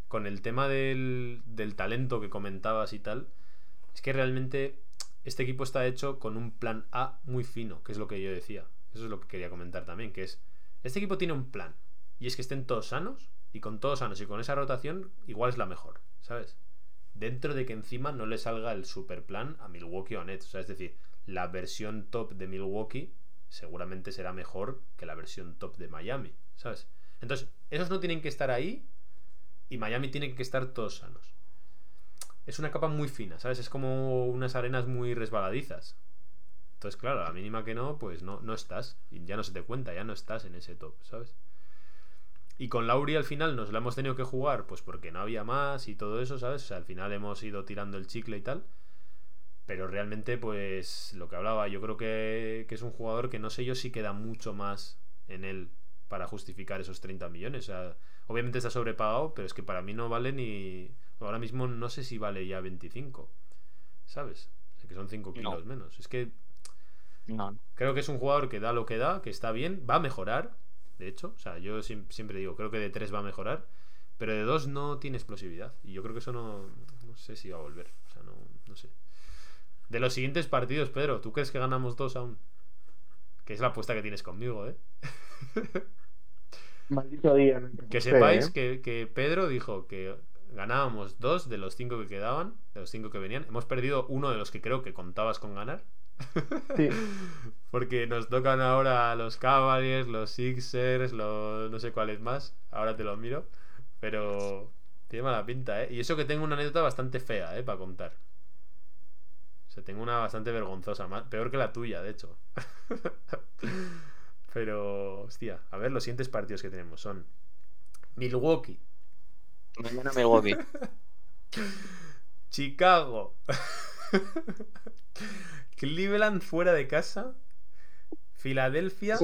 Con el tema del, talento que comentabas y tal, es que realmente este equipo está hecho con un plan A muy fino, que es lo que yo decía. Eso es lo que quería comentar también, que es, este equipo tiene un plan, y es que estén todos sanos, y con todos sanos y con esa rotación, igual es la mejor, ¿sabes? Dentro de que encima no le salga el super plan a Milwaukee o a Nets, o sea, es decir, la versión top de Milwaukee seguramente será mejor que la versión top de Miami, ¿sabes? Entonces, esos no tienen que estar ahí y Miami tiene que estar todos sanos. Es una capa muy fina, ¿sabes? Es como unas arenas muy resbaladizas. Entonces, claro, a la mínima que no, pues no, no estás. Y ya no se te cuenta, ya no estás en ese top, ¿sabes? Y con Lauri al final nos la hemos tenido que jugar, pues porque no había más y todo eso, ¿sabes? O sea, al final hemos ido tirando el chicle y tal. Pero realmente, pues lo que hablaba, yo creo que, que es un jugador que no sé yo si queda mucho más en él para justificar esos 30 millones. O sea, obviamente está sobrepagado, pero es que para mí no vale ni. Ahora mismo no sé si vale ya 25. ¿Sabes? que son 5 kilos menos. Es que.
No.
Creo que es un jugador que da lo que da, que está bien, va a mejorar. De hecho, o sea, yo siempre digo, creo que de 3 va a mejorar, pero de 2 no tiene explosividad. Y yo creo que eso no, no sé si va a volver. O sea, no, no sé. De los siguientes partidos, Pedro, ¿tú crees que ganamos dos aún? Que es la apuesta que tienes conmigo, ¿eh?
Maldito día.
que sepáis ¿eh? que, Pedro dijo que ganábamos dos de los cinco que quedaban, de los cinco que venían. Hemos perdido uno de los que creo que contabas con ganar.
Sí.
Porque nos tocan ahora los Cavaliers, los Sixers, los no sé cuáles más. Ahora te lo miro. Pero tiene mala pinta, ¿eh? Y eso que tengo una anécdota bastante fea, ¿eh? Para contar. O sea, tengo una bastante vergonzosa. Peor que la tuya, de hecho. Pero, hostia, a ver, los siguientes partidos que tenemos son Milwaukee.
Mañana Milwaukee.
Chicago. Cleveland fuera de casa. Filadelfia.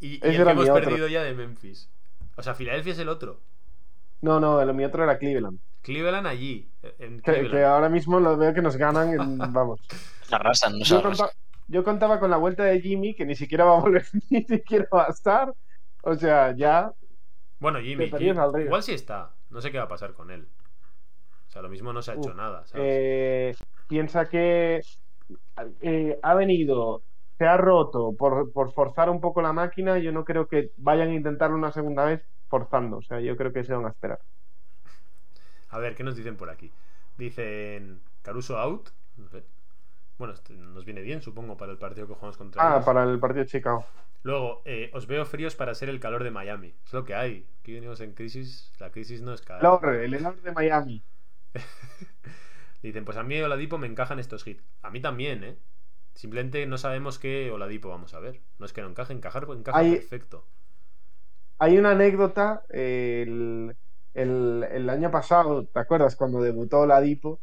y, el que hemos perdido ya de Memphis. O sea, Filadelfia es el otro.
No, no, el mi otro era Cleveland.
Cleveland allí.
Que, ahora mismo lo veo que nos ganan. vamos.
arrasan, no
yo contaba con la vuelta de Jimmy, que ni siquiera va a volver, ni siquiera va a estar. O sea, ya.
Bueno, Jimmy, igual sí está. No sé qué va a pasar con él. O sea, lo mismo no se ha hecho nada.
Eh, piensa que eh, ha venido, se ha roto por, por, forzar un poco la máquina. Yo no creo que vayan a intentarlo una segunda vez forzando. O sea, yo creo que se van a esperar.
A ver, ¿qué nos dicen por aquí? Dicen Caruso out. Bueno, este nos viene bien, supongo, para el partido que jugamos contra
Ah, para el partido de Chicago.
Luego, eh, os veo fríos para ser el calor de Miami. Es lo que hay. Aquí venimos en crisis. La crisis no es
calor. El calor de Miami.
Dicen, pues a mí Oladipo me encajan estos hits. A mí también, ¿eh? Simplemente no sabemos qué Oladipo vamos a ver. No es que no encaje, encajar, pues encaja perfecto.
Hay una anécdota, el, el, año pasado, ¿te acuerdas? Cuando debutó Oladipo,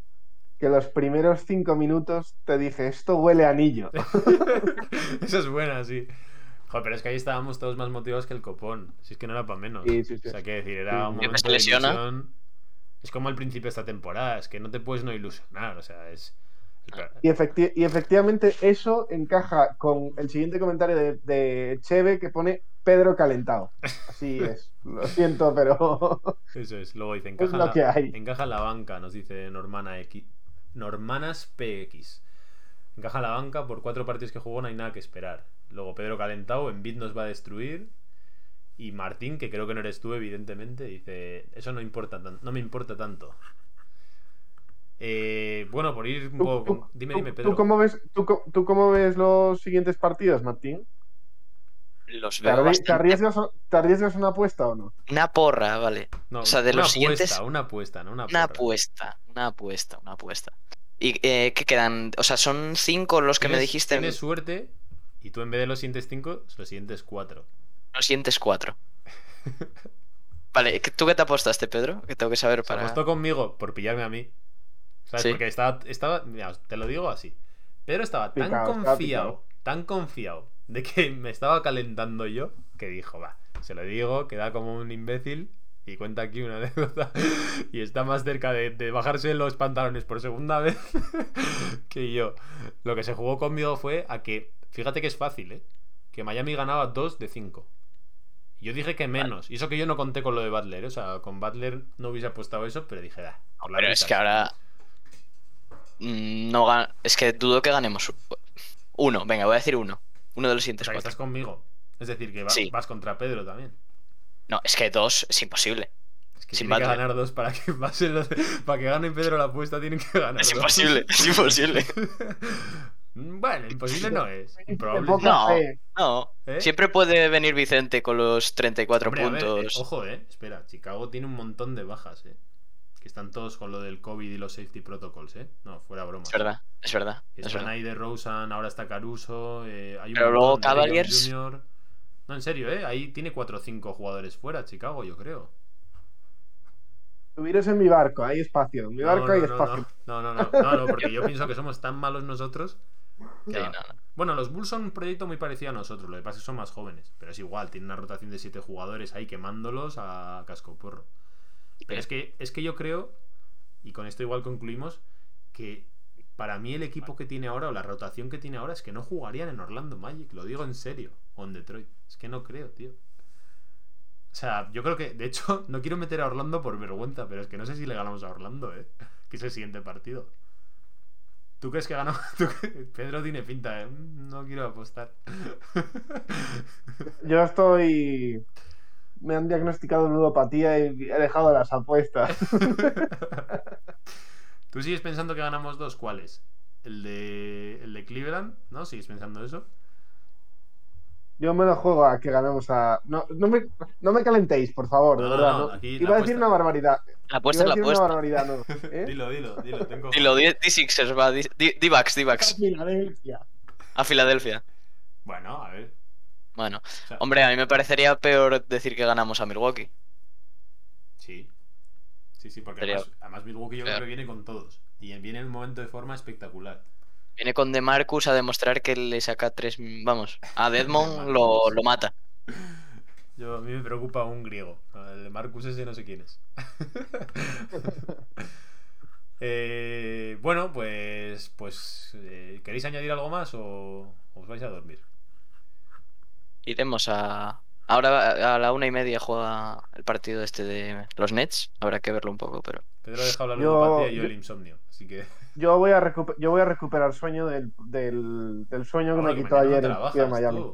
que los primeros cinco minutos te dije, esto huele a anillo.
Eso es buena, sí. Joder, pero es que ahí estábamos todos más motivados que el copón. Si es que no era para menos. Sí, O sea, que decir, era un momento de ilusión. Es como el principio de esta temporada, es que no te puedes no ilusionar, o sea, es...
Y, y efectivamente eso encaja con el siguiente comentario de, de Cheve que pone Pedro calentado. Así es. Lo siento, pero.
Eso es. Luego dice: encaja, lo que hay. encaja en la banca, nos dice Normana X. Normanas PX. Encaja en la banca por cuatro partidos que jugó, no hay nada que esperar. Luego Pedro calentado, en bit nos va a destruir. Y Martín, que creo que no eres tú, evidentemente, dice: Eso no, importa, no me importa tanto. Eh, bueno, por ir un poco. dime, dime, Pedro.
¿tú cómo, ves, tú, cómo ves los siguientes partidos, Martín?
Los
¿Te, arriesgas, ¿Te, arriesgas, una apuesta o no?
Una porra, vale. o sea, de los siguientes.
Una apuesta, ¿no? Una,
una apuesta, una apuesta, una apuesta. ¿Y eh, qué quedan? O sea, son cinco los que me dijiste.
Tienes suerte y tú en vez de los siguientes cinco, los siguientes cuatro.
Los siguientes cuatro. vale, ¿tú qué te apostaste, Pedro? Que tengo que saber para.
Se apostó conmigo por pillarme a mí. ¿Sabes? Porque estaba, estaba mira, te lo digo así. Pedro estaba tan confiado, tan confiado de que me estaba calentando yo que dijo, va, se lo digo, queda como un imbécil y cuenta aquí una anécdota y está más cerca de, bajarse los pantalones por segunda vez que yo. Lo que se jugó conmigo fue a que, fíjate que es fácil, ¿eh? Que Miami ganaba 2 de 5. Yo dije que menos. Y eso que yo no conté con lo de Butler. ¿eh? O sea, con Butler no hubiese apostado eso, pero dije, da.
pero es que ahora Mm, no es que dudo que ganemos uno. Venga, voy a decir uno. Uno de los siguientes
estás conmigo. Es decir, que vas contra Pedro también.
No, es que dos es imposible.
Es que Sin tiene que ganar dos para que para que gane Pedro la apuesta tienen que ganar.
Es imposible, es imposible.
bueno, imposible no es.
Improbable. No, no. ¿Eh? Siempre puede venir Vicente con los 34 puntos.
Eh, ojo, eh. Espera, Chicago tiene un montón de bajas, eh están todos con lo del COVID y los safety protocols, ¿eh? No, fuera broma.
Es verdad, es verdad.
Están ahí de Rosen, ahora está Caruso. Eh, hay un
Pero luego Cavaliers.
No, en serio, ¿eh? Ahí tiene 4 o 5 jugadores fuera, Chicago, yo creo.
Subires en mi barco, hay espacio. En mi barco hay espacio.
No, no, no, no, no, porque yo pienso que somos tan malos nosotros. bueno, los Bulls son un proyecto muy parecido a nosotros, lo que pasa es que son más jóvenes, pero es igual, tienen una rotación de 7 jugadores ahí quemándolos a casco porro. Pero es que, es que yo creo, y con esto igual concluimos, que para mí el equipo que tiene ahora o la rotación que tiene ahora es que no jugarían en Orlando Magic, lo digo en serio, o en Detroit. Es que no creo, tío. O sea, yo creo que, de hecho, no quiero meter a Orlando por vergüenza, pero es que no sé si le ganamos a Orlando, ¿eh? Que es el siguiente partido. ¿Tú crees que ganamos? Pedro tiene pinta, ¿eh? No quiero apostar.
Yo estoy me han diagnosticado ludopatía y he dejado las apuestas.
¿Tú sigues pensando que ganamos dos? ¿Cuáles? ¿El de, el de Cleveland? ¿No? ¿Sigues pensando eso?
Yo me lo juego a que ganemos a. No, no, me, no me calentéis, por favor, de verdad. No, Iba a decir una barbaridad.
La apuesta la apuesta.
Una barbaridad, no. ¿Eh? dilo, dilo, dilo. Tengo...
Dilo, D-Sixers va. D-Bucks, D-Bucks.
A Filadelfia.
A Filadelfia.
Bueno, a ver.
Bueno, hombre, a mí me parecería peor decir que ganamos a Milwaukee.
Sí. Sí, sí, porque además, Milwaukee yo creo que viene con todos. Y viene en un momento de forma espectacular.
Viene con DeMarcus a demostrar que le saca tres. Vamos, a Deadmond lo, lo, mata.
Yo, a mí me preocupa un griego. El de Marcus ese no sé quién es. Eh, bueno, pues. pues eh, ¿Queréis añadir algo más o os vais a dormir?
Iremos a. Ahora a la una y media juega el partido este de los Nets. Habrá que verlo un poco, pero.
Pedro ha dejado la ludopatía y yo el insomnio, así que.
Yo voy a, yo voy a recuperar sueño del, del, del sueño que me quitó ayer en Miami.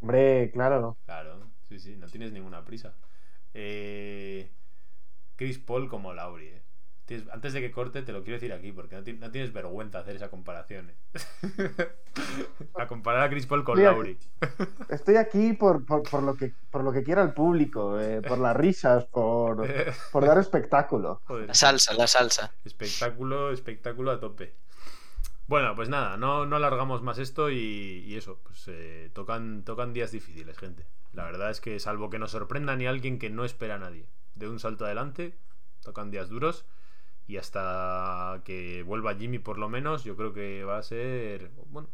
Hombre, claro.
Claro, sí, sí, no tienes ninguna prisa. Eh... Chris Paul como Lauri, ¿eh? Antes de que corte, te lo quiero decir aquí, porque no, tienes vergüenza hacer esa comparación. ¿eh? a comparar a Chris Paul con Lauri.
Estoy aquí por, lo que, por lo que quiera el público, eh, por las risas, por, por dar espectáculo.
la salsa, la salsa.
Espectáculo, espectáculo a tope. Bueno, pues nada, no, no alargamos más esto y, eso, pues eh, tocan, tocan días difíciles, gente. La verdad es que salvo que nos sorprenda ni alguien que no espera a nadie de un salto adelante, tocan días duros y hasta que vuelva Jimmy por lo menos, yo creo que va a ser, bueno,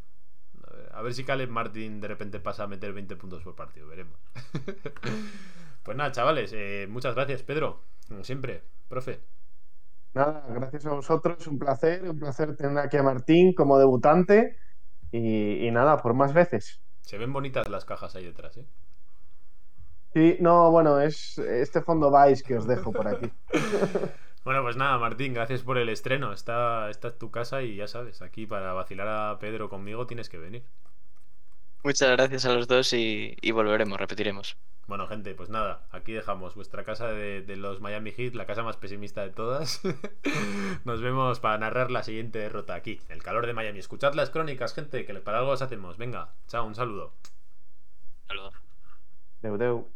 a ver si Caleb Martin de repente pasa a meter 20 puntos por partido, veremos. pues nada, chavales, eh, muchas gracias, Pedro, como siempre, profe.
Nada, gracias a vosotros, un placer, un placer tener aquí a Martín como debutante y, y nada, por más veces.
Se ven bonitas las cajas ahí detrás, ¿eh?
Sí, no, bueno, es este fondo Vice que os dejo por aquí.
Bueno, pues nada, Martín, gracias por el estreno. Está, esta es tu casa y ya sabes, aquí para vacilar a Pedro conmigo tienes que venir.
Muchas gracias a los dos y, volveremos, repetiremos.
Bueno, gente, pues nada, aquí dejamos vuestra casa de, los Miami Heat, la casa más pesimista de todas. Nos vemos para narrar la siguiente derrota aquí, el calor de Miami. Escuchad las crónicas, gente, que para algo las hacemos. Venga, chao, un saludo.
Saludos.
Deu, deu.